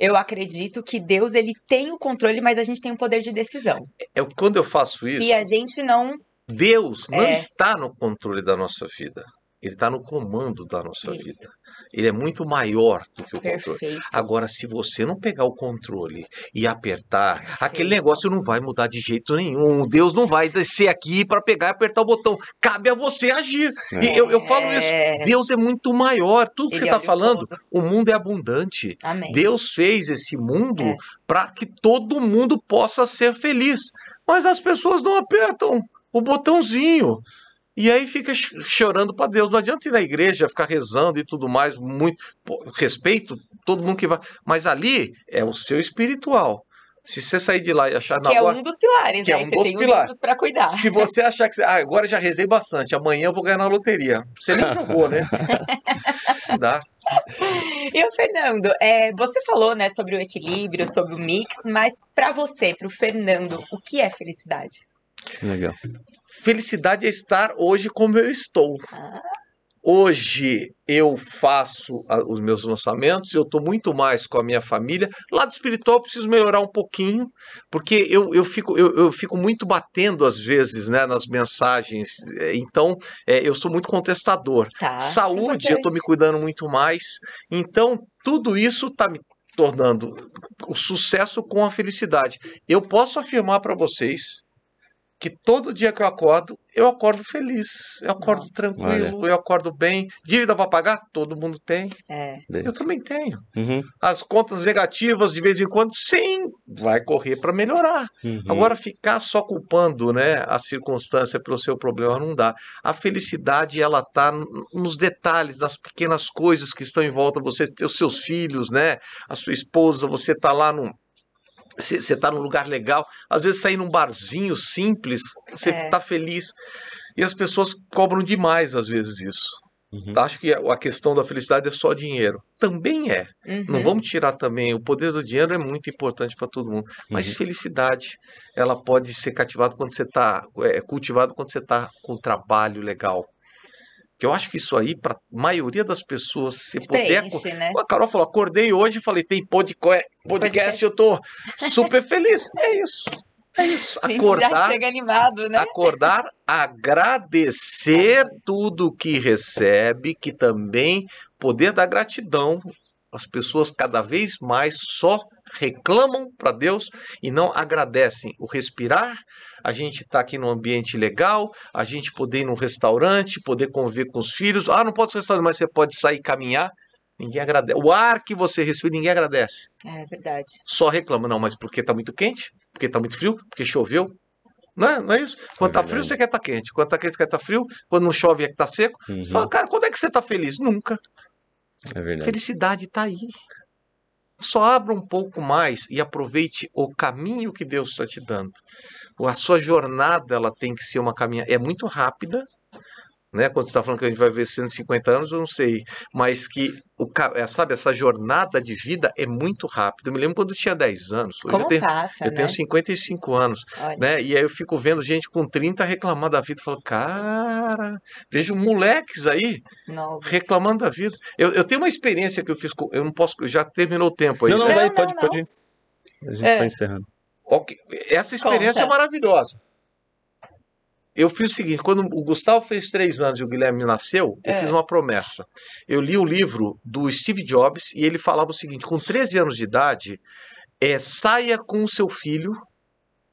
Eu acredito que Deus ele tem o controle, mas a gente tem o poder de decisão. É, é quando eu faço isso. E a gente não. Deus não é... está no controle da nossa vida. Ele está no comando da nossa isso. vida. Ele é muito maior do que o Perfeito. controle. Agora, se você não pegar o controle e apertar, Perfeito. aquele negócio não vai mudar de jeito nenhum. Deus não vai descer aqui para pegar e apertar o botão. Cabe a você agir. É. E eu, eu falo isso. É. Deus é muito maior. Tudo que Ele você está falando, o mundo é abundante. Amém. Deus fez esse mundo é. para que todo mundo possa ser feliz. Mas as pessoas não apertam o botãozinho. E aí fica chorando para Deus. Não adianta ir na igreja, ficar rezando e tudo mais, muito pô, respeito todo mundo que vai. Mas ali é o seu espiritual. Se você sair de lá e achar que é agora, um dos pilares, que é né? é um você dos tem pilares para cuidar. Se você achar que ah, agora já rezei bastante, amanhã eu vou ganhar na loteria, você nem jogou, né? Dá. E o Fernando, é, você falou, né, sobre o equilíbrio, sobre o mix, mas para você, para o Fernando, o que é felicidade? Legal. Felicidade é estar hoje como eu estou. Hoje eu faço os meus lançamentos, eu estou muito mais com a minha família. Lado espiritual eu preciso melhorar um pouquinho, porque eu, eu, fico, eu, eu fico muito batendo às vezes né, nas mensagens. Então é, eu sou muito contestador. Tá, Saúde, eu estou me cuidando muito mais. Então tudo isso está me tornando o sucesso com a felicidade. Eu posso afirmar para vocês que todo dia que eu acordo, eu acordo feliz, eu acordo Nossa, tranquilo, olha. eu acordo bem. Dívida para pagar? Todo mundo tem. É. Eu também tenho. Uhum. As contas negativas, de vez em quando, sim, vai correr para melhorar. Uhum. Agora, ficar só culpando né, a circunstância pelo seu problema não dá. A felicidade, ela tá nos detalhes, nas pequenas coisas que estão em volta. Você ter os seus filhos, né, a sua esposa, você tá lá no você está num lugar legal, às vezes sair num barzinho simples, você está é. feliz. E as pessoas cobram demais, às vezes, isso. Uhum. Acho que a questão da felicidade é só dinheiro. Também é. Uhum. Não vamos tirar também. O poder do dinheiro é muito importante para todo mundo. Mas uhum. felicidade, ela pode ser cativada quando você está. É, cultivada quando você está com um trabalho legal. Que eu acho que isso aí, para a maioria das pessoas, se puder. Né? A Carol falou: acordei hoje e falei, tem podcast, podcast, eu tô super feliz. É isso. É isso. Acordar. Já chega animado, né? Acordar, agradecer tudo que recebe, que também poder da gratidão. As pessoas cada vez mais só reclamam para Deus e não agradecem o respirar, a gente está aqui num ambiente legal, a gente poder ir num restaurante, poder conviver com os filhos. Ah, não pode ser restaurante, mas você pode sair e caminhar. Ninguém agradece. O ar que você respira, ninguém agradece. É verdade. Só reclama, não, mas porque está muito quente, porque está muito frio, porque choveu. Não é, não é isso? Quando está é frio, você quer estar tá quente. Quando está quente, você quer estar tá frio. Quando não chove, é que está seco. Uhum. Você fala, cara, quando é que você está feliz? Nunca. É verdade. Felicidade está aí. Só abra um pouco mais e aproveite o caminho que Deus está te dando. A sua jornada ela tem que ser uma caminhada. É muito rápida, né? Quando você está falando que a gente vai ver 150 anos, eu não sei. Mas que, o, é, sabe, essa jornada de vida é muito rápida. Eu me lembro quando eu tinha 10 anos. Hoje Como eu tenho, passa, Eu né? tenho 55 anos, Olha. né? E aí eu fico vendo gente com 30 reclamando da vida. Falo, cara, vejo moleques aí Novos. reclamando da vida. Eu, eu tenho uma experiência que eu fiz, com, eu não posso, já terminou o tempo aí. Não, não, vai, não, pode, não. pode. A gente é. vai encerrando. Okay. Essa experiência Conta. é maravilhosa eu fiz o seguinte: quando o Gustavo fez três anos e o Guilherme nasceu, eu é. fiz uma promessa. Eu li o livro do Steve Jobs e ele falava o seguinte: com 13 anos de idade, é, saia com o seu filho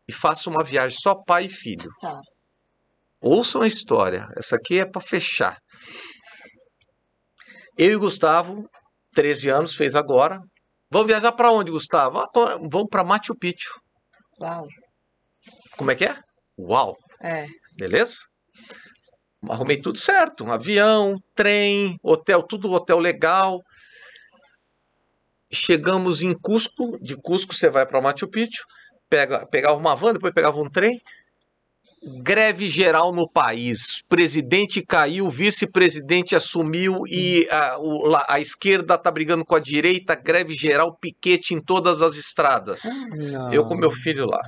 e faça uma viagem só pai e filho. Tá. Ouçam a história. Essa aqui é para fechar. Eu e o Gustavo, 13 anos, fez agora. Vamos viajar para onde, Gustavo? Ah, vamos para Machu Picchu. Uau. Como é que é? Uau. É. Beleza? Arrumei tudo certo. Um avião, trem, hotel, tudo hotel legal. Chegamos em Cusco. De Cusco você vai para Machu Picchu. Pega, pegava uma van, depois pegava um trem. Greve geral no país. Presidente caiu, vice-presidente assumiu e a, o, a esquerda está brigando com a direita. Greve geral, piquete em todas as estradas. Não. Eu com meu filho lá.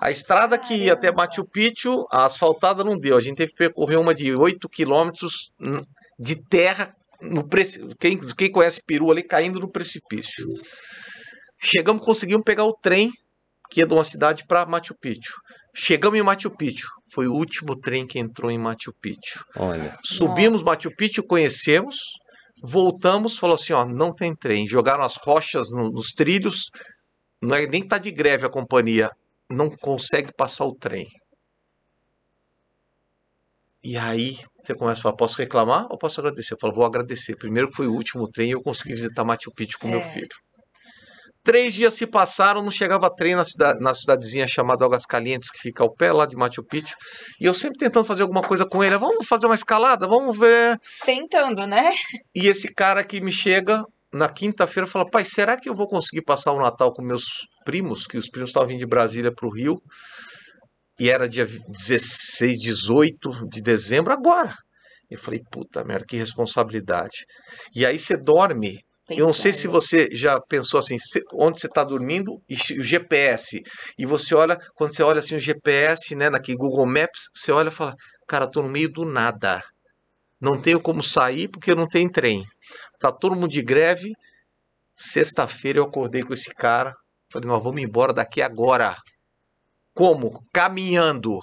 A estrada que ia até Machu Picchu, a asfaltada não deu. A gente teve que percorrer uma de 8 quilômetros hum, de terra. No preci... quem, quem conhece Peru ali caindo no precipício. Chegamos, conseguimos pegar o trem que ia de uma cidade para Machu Picchu. Chegamos em Machu Picchu. Foi o último trem que entrou em Machu Picchu. Olha. Subimos Nossa. Machu Picchu, conhecemos, voltamos, falou assim, ó, não tem trem. Jogaram as rochas no, nos trilhos. Não é nem tá de greve a companhia não consegue passar o trem. E aí você começa a falar, posso reclamar ou posso agradecer? Eu falo, vou agradecer. Primeiro que foi o último trem e eu consegui visitar Machu Picchu com é. meu filho. Três dias se passaram, não chegava trem na, cidade, na cidadezinha chamada Águas Calientes, que fica ao pé lá de Machu Picchu. E eu sempre tentando fazer alguma coisa com ele. Vamos fazer uma escalada? Vamos ver. Tentando, né? E esse cara que me chega na quinta-feira fala, pai, será que eu vou conseguir passar o Natal com meus primos, que os primos estavam vindo de Brasília para o Rio, e era dia 16, 18 de dezembro, agora. Eu falei, puta merda, que responsabilidade. E aí você dorme. Pensando. Eu não sei se você já pensou assim, onde você está dormindo e o GPS. E você olha, quando você olha assim o GPS, né, naquele Google Maps, você olha e fala, cara, tô no meio do nada. Não tenho como sair porque não tem trem. Tá todo mundo de greve. Sexta-feira eu acordei com esse cara, Falei, nós vamos embora daqui agora. Como? Caminhando.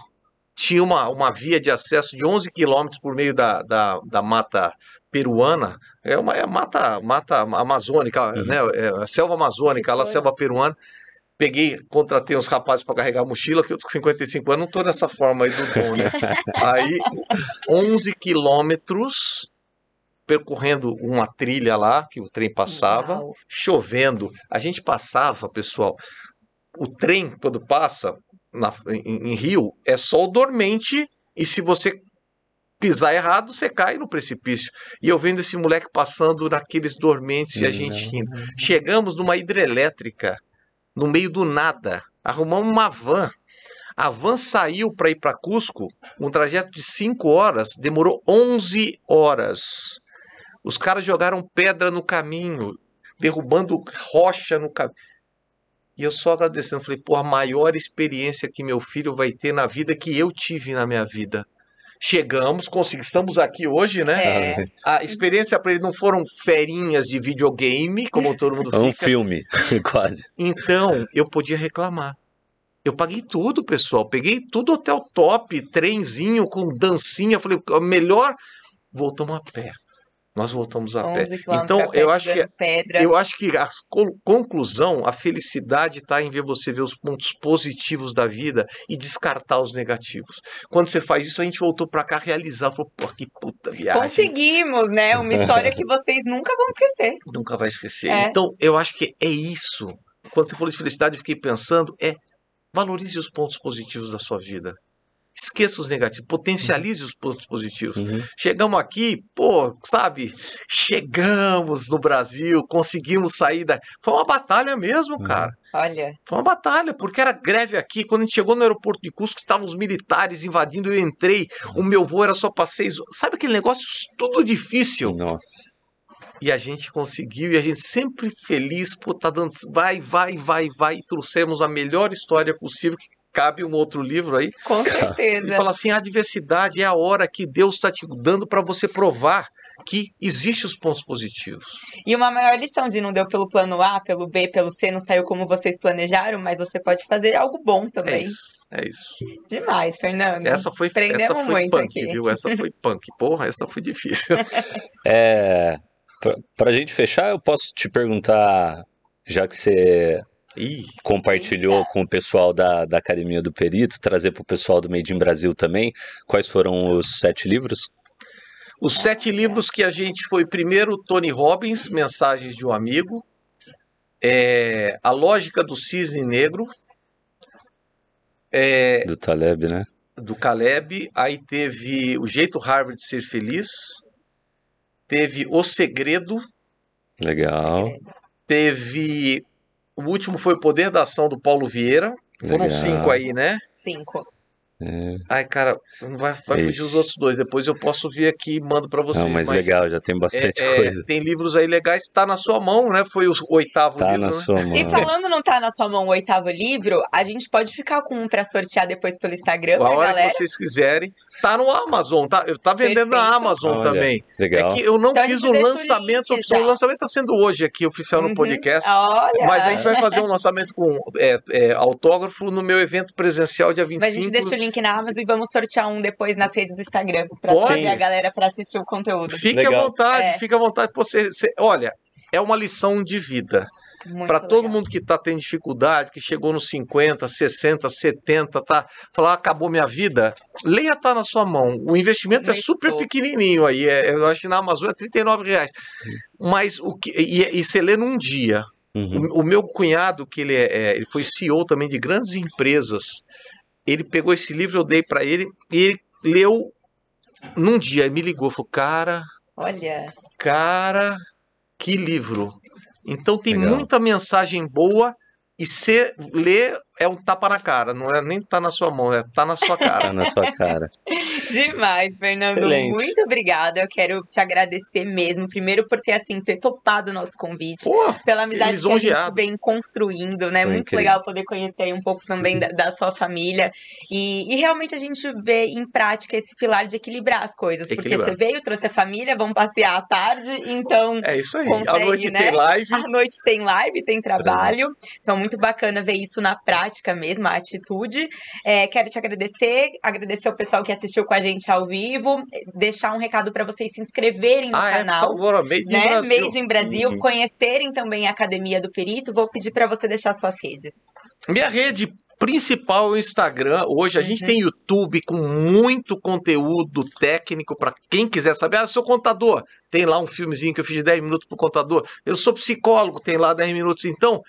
Tinha uma, uma via de acesso de 11 quilômetros por meio da, da, da mata peruana. É uma é mata, mata amazônica, uhum. né? É, selva amazônica, lá selva peruana. Peguei, contratei uns rapazes para carregar a mochila, que eu tô com 55 anos, não tô nessa forma aí do Dom, né? aí, 11 quilômetros percorrendo uma trilha lá que o trem passava, Uau. chovendo. A gente passava, pessoal. O trem, quando passa na, em, em, Rio, é só o dormente, e se você pisar errado, você cai no precipício. E eu vendo esse moleque passando naqueles dormentes e a gente rindo. Chegamos numa hidrelétrica, no meio do nada. Arrumamos uma van. A van saiu para ir para Cusco, um trajeto de 5 horas, demorou 11 horas. Os caras jogaram pedra no caminho, derrubando rocha no caminho. E eu só agradecendo, falei, pô, a maior experiência que meu filho vai ter na vida que eu tive na minha vida. Chegamos, conseguimos, estamos aqui hoje, né? É. A experiência para ele não foram ferinhas de videogame, como todo mundo fica. É um filme, quase. Então, eu podia reclamar. Eu paguei tudo, pessoal. Peguei tudo hotel top, trenzinho com dancinha. Falei, melhor. Voltamos a pé. Nós voltamos a pé. Então, eu acho que pedra. eu acho que a conclusão, a felicidade está em ver você ver os pontos positivos da vida e descartar os negativos. Quando você faz isso, a gente voltou para cá realizar, falou, pô, que puta viagem. Conseguimos, né? Uma história que vocês nunca vão esquecer. Nunca vai esquecer. É. Então, eu acho que é isso. Quando você falou de felicidade, eu fiquei pensando, é valorize os pontos positivos da sua vida. Esqueça os negativos, potencialize os pontos positivos. Uhum. Chegamos aqui, pô, sabe? Chegamos no Brasil, conseguimos sair da. Foi uma batalha mesmo, uhum. cara. Olha. Foi uma batalha, porque era greve aqui. Quando a gente chegou no aeroporto de Cusco, estavam os militares invadindo, eu entrei, Nossa. o meu voo era só para seis. Sabe aquele negócio tudo difícil? Nossa. E a gente conseguiu, e a gente sempre feliz, pô, tá dando. Vai, vai, vai, vai. E trouxemos a melhor história possível que cabe um outro livro aí. Com certeza. E fala assim: a diversidade é a hora que Deus está te dando para você provar que existem os pontos positivos. E uma maior lição de não deu pelo plano A, pelo B, pelo C, não saiu como vocês planejaram, mas você pode fazer algo bom também. É isso. É isso. Demais, Fernando. Essa foi, essa foi punk, aqui. viu? Essa foi punk. Porra, essa foi difícil. é, pra, a gente fechar, eu posso te perguntar, já que você Ih, compartilhou eita. com o pessoal da, da Academia do Perito, trazer para o pessoal do Made in Brasil também. Quais foram os sete livros? Os sete livros que a gente foi primeiro Tony Robbins, Mensagens de um Amigo, é, A Lógica do Cisne Negro. É, do Taleb, né? Do Caleb. Aí teve O Jeito Harvard de Ser Feliz. Teve O Segredo. Legal. Teve o último foi o Poder da Ação do Paulo Vieira. Foram Legal. cinco aí, né? Cinco. É. Ai, cara, não vai, vai fugir os outros dois. Depois eu posso vir aqui e mando para vocês. Não, mas, mas, legal, já tem bastante é, é coisa. tem livros aí legais, tá na sua mão, né? Foi o oitavo tá livro. Na né? sua mão. E falando não tá na sua mão o oitavo livro, a gente pode ficar com um para sortear depois pelo Instagram. A hora galera. que vocês quiserem. Tá no Amazon, tá? Tá vendendo Perfeito. na Amazon Olha, também. Legal. É que eu não então fiz o lançamento o oficial. O lançamento tá sendo hoje aqui, oficial no uhum. podcast. Olha. Mas a gente vai fazer um lançamento com é, é, autógrafo no meu evento presencial dia 25. Mas a gente deixa o link na Amazon e vamos sortear um depois nas redes do Instagram para a galera para assistir o conteúdo. Fique Legal. à vontade, é. fique à vontade. Você, você, olha, é uma lição de vida. Para todo mundo que está tendo dificuldade, que chegou nos 50, 60, 70, tá, falar, acabou minha vida, leia tá na sua mão. O investimento é super pequenininho aí, é, eu acho que na Amazônia é 39 reais. Mas o que, e, e você lê num dia. Uhum. O, o, meu cunhado, que ele, é, é ele foi CEO também de grandes empresas, ele pegou esse livro, eu dei para ele, e ele leu num dia, me ligou, falou, cara... Olha... Cara, que livro. Então tem Legal. muita mensagem boa e você lê é um tapa na cara, não é nem tá na sua mão, é tá na sua cara. tá na sua cara. Demais, Fernando. Excelente. Muito obrigada. Eu quero te agradecer mesmo, primeiro por ter assim ter topado o nosso convite, Pô, pela amizade que a gente vem construindo, né? Foi Muito incrível. legal poder conhecer aí um pouco também da, da sua família e, e, realmente a gente vê em prática esse pilar de equilibrar as coisas, equilibrar. porque você veio, trouxe a família, vamos passear à tarde, então é isso aí. Consegue, à noite né? tem live, à noite tem live, tem trabalho, então muito bacana ver isso na prática prática mesmo, a atitude. É, quero te agradecer, agradecer o pessoal que assistiu com a gente ao vivo, deixar um recado para vocês se inscreverem no ah, canal. É, por favor, Made né? in Brasil. Made in Brasil, uhum. conhecerem também a Academia do Perito. Vou pedir para você deixar suas redes. Minha rede principal é o Instagram. Hoje a uhum. gente tem YouTube com muito conteúdo técnico para quem quiser saber. Ah, sou contador, tem lá um filmezinho que eu fiz de 10 minutos pro contador. Eu sou psicólogo, tem lá 10 minutos. Então,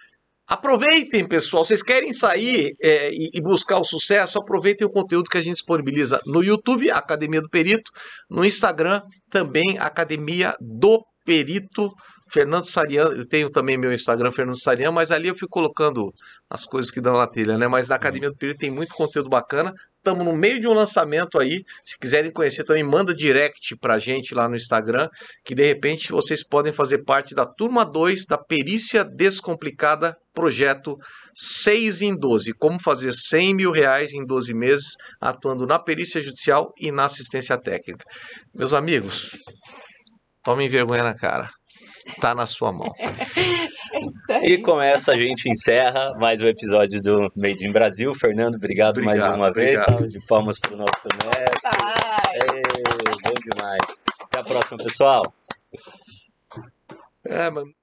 Aproveitem, pessoal. Vocês querem sair é, e, buscar o sucesso? Aproveitem o conteúdo que a gente disponibiliza no YouTube, Academia do Perito, no Instagram, também Academia do Perito. Fernando Sarian, eu tenho também meu Instagram, Fernando Sarian, mas ali eu fico colocando as coisas que dão na telha, né? Mas na Academia do Perito tem muito conteúdo bacana estamos no meio de um lançamento aí. Se quiserem conhecer, também manda direct pra gente lá no Instagram, que de repente vocês podem fazer parte da turma 2 da Perícia Descomplicada Projeto 6 em 12. Como fazer 100 mil reais em 12 meses, atuando na perícia judicial e na assistência técnica. Meus amigos, tomem vergonha na cara tá na sua mão. e com essa a gente encerra mais um episódio do Made in Brasil. Fernando, obrigado, obrigado mais uma obrigado. vez. Salve de palmas para o nosso mestre. Ei, bom demais. Até a próxima, pessoal. É, mano.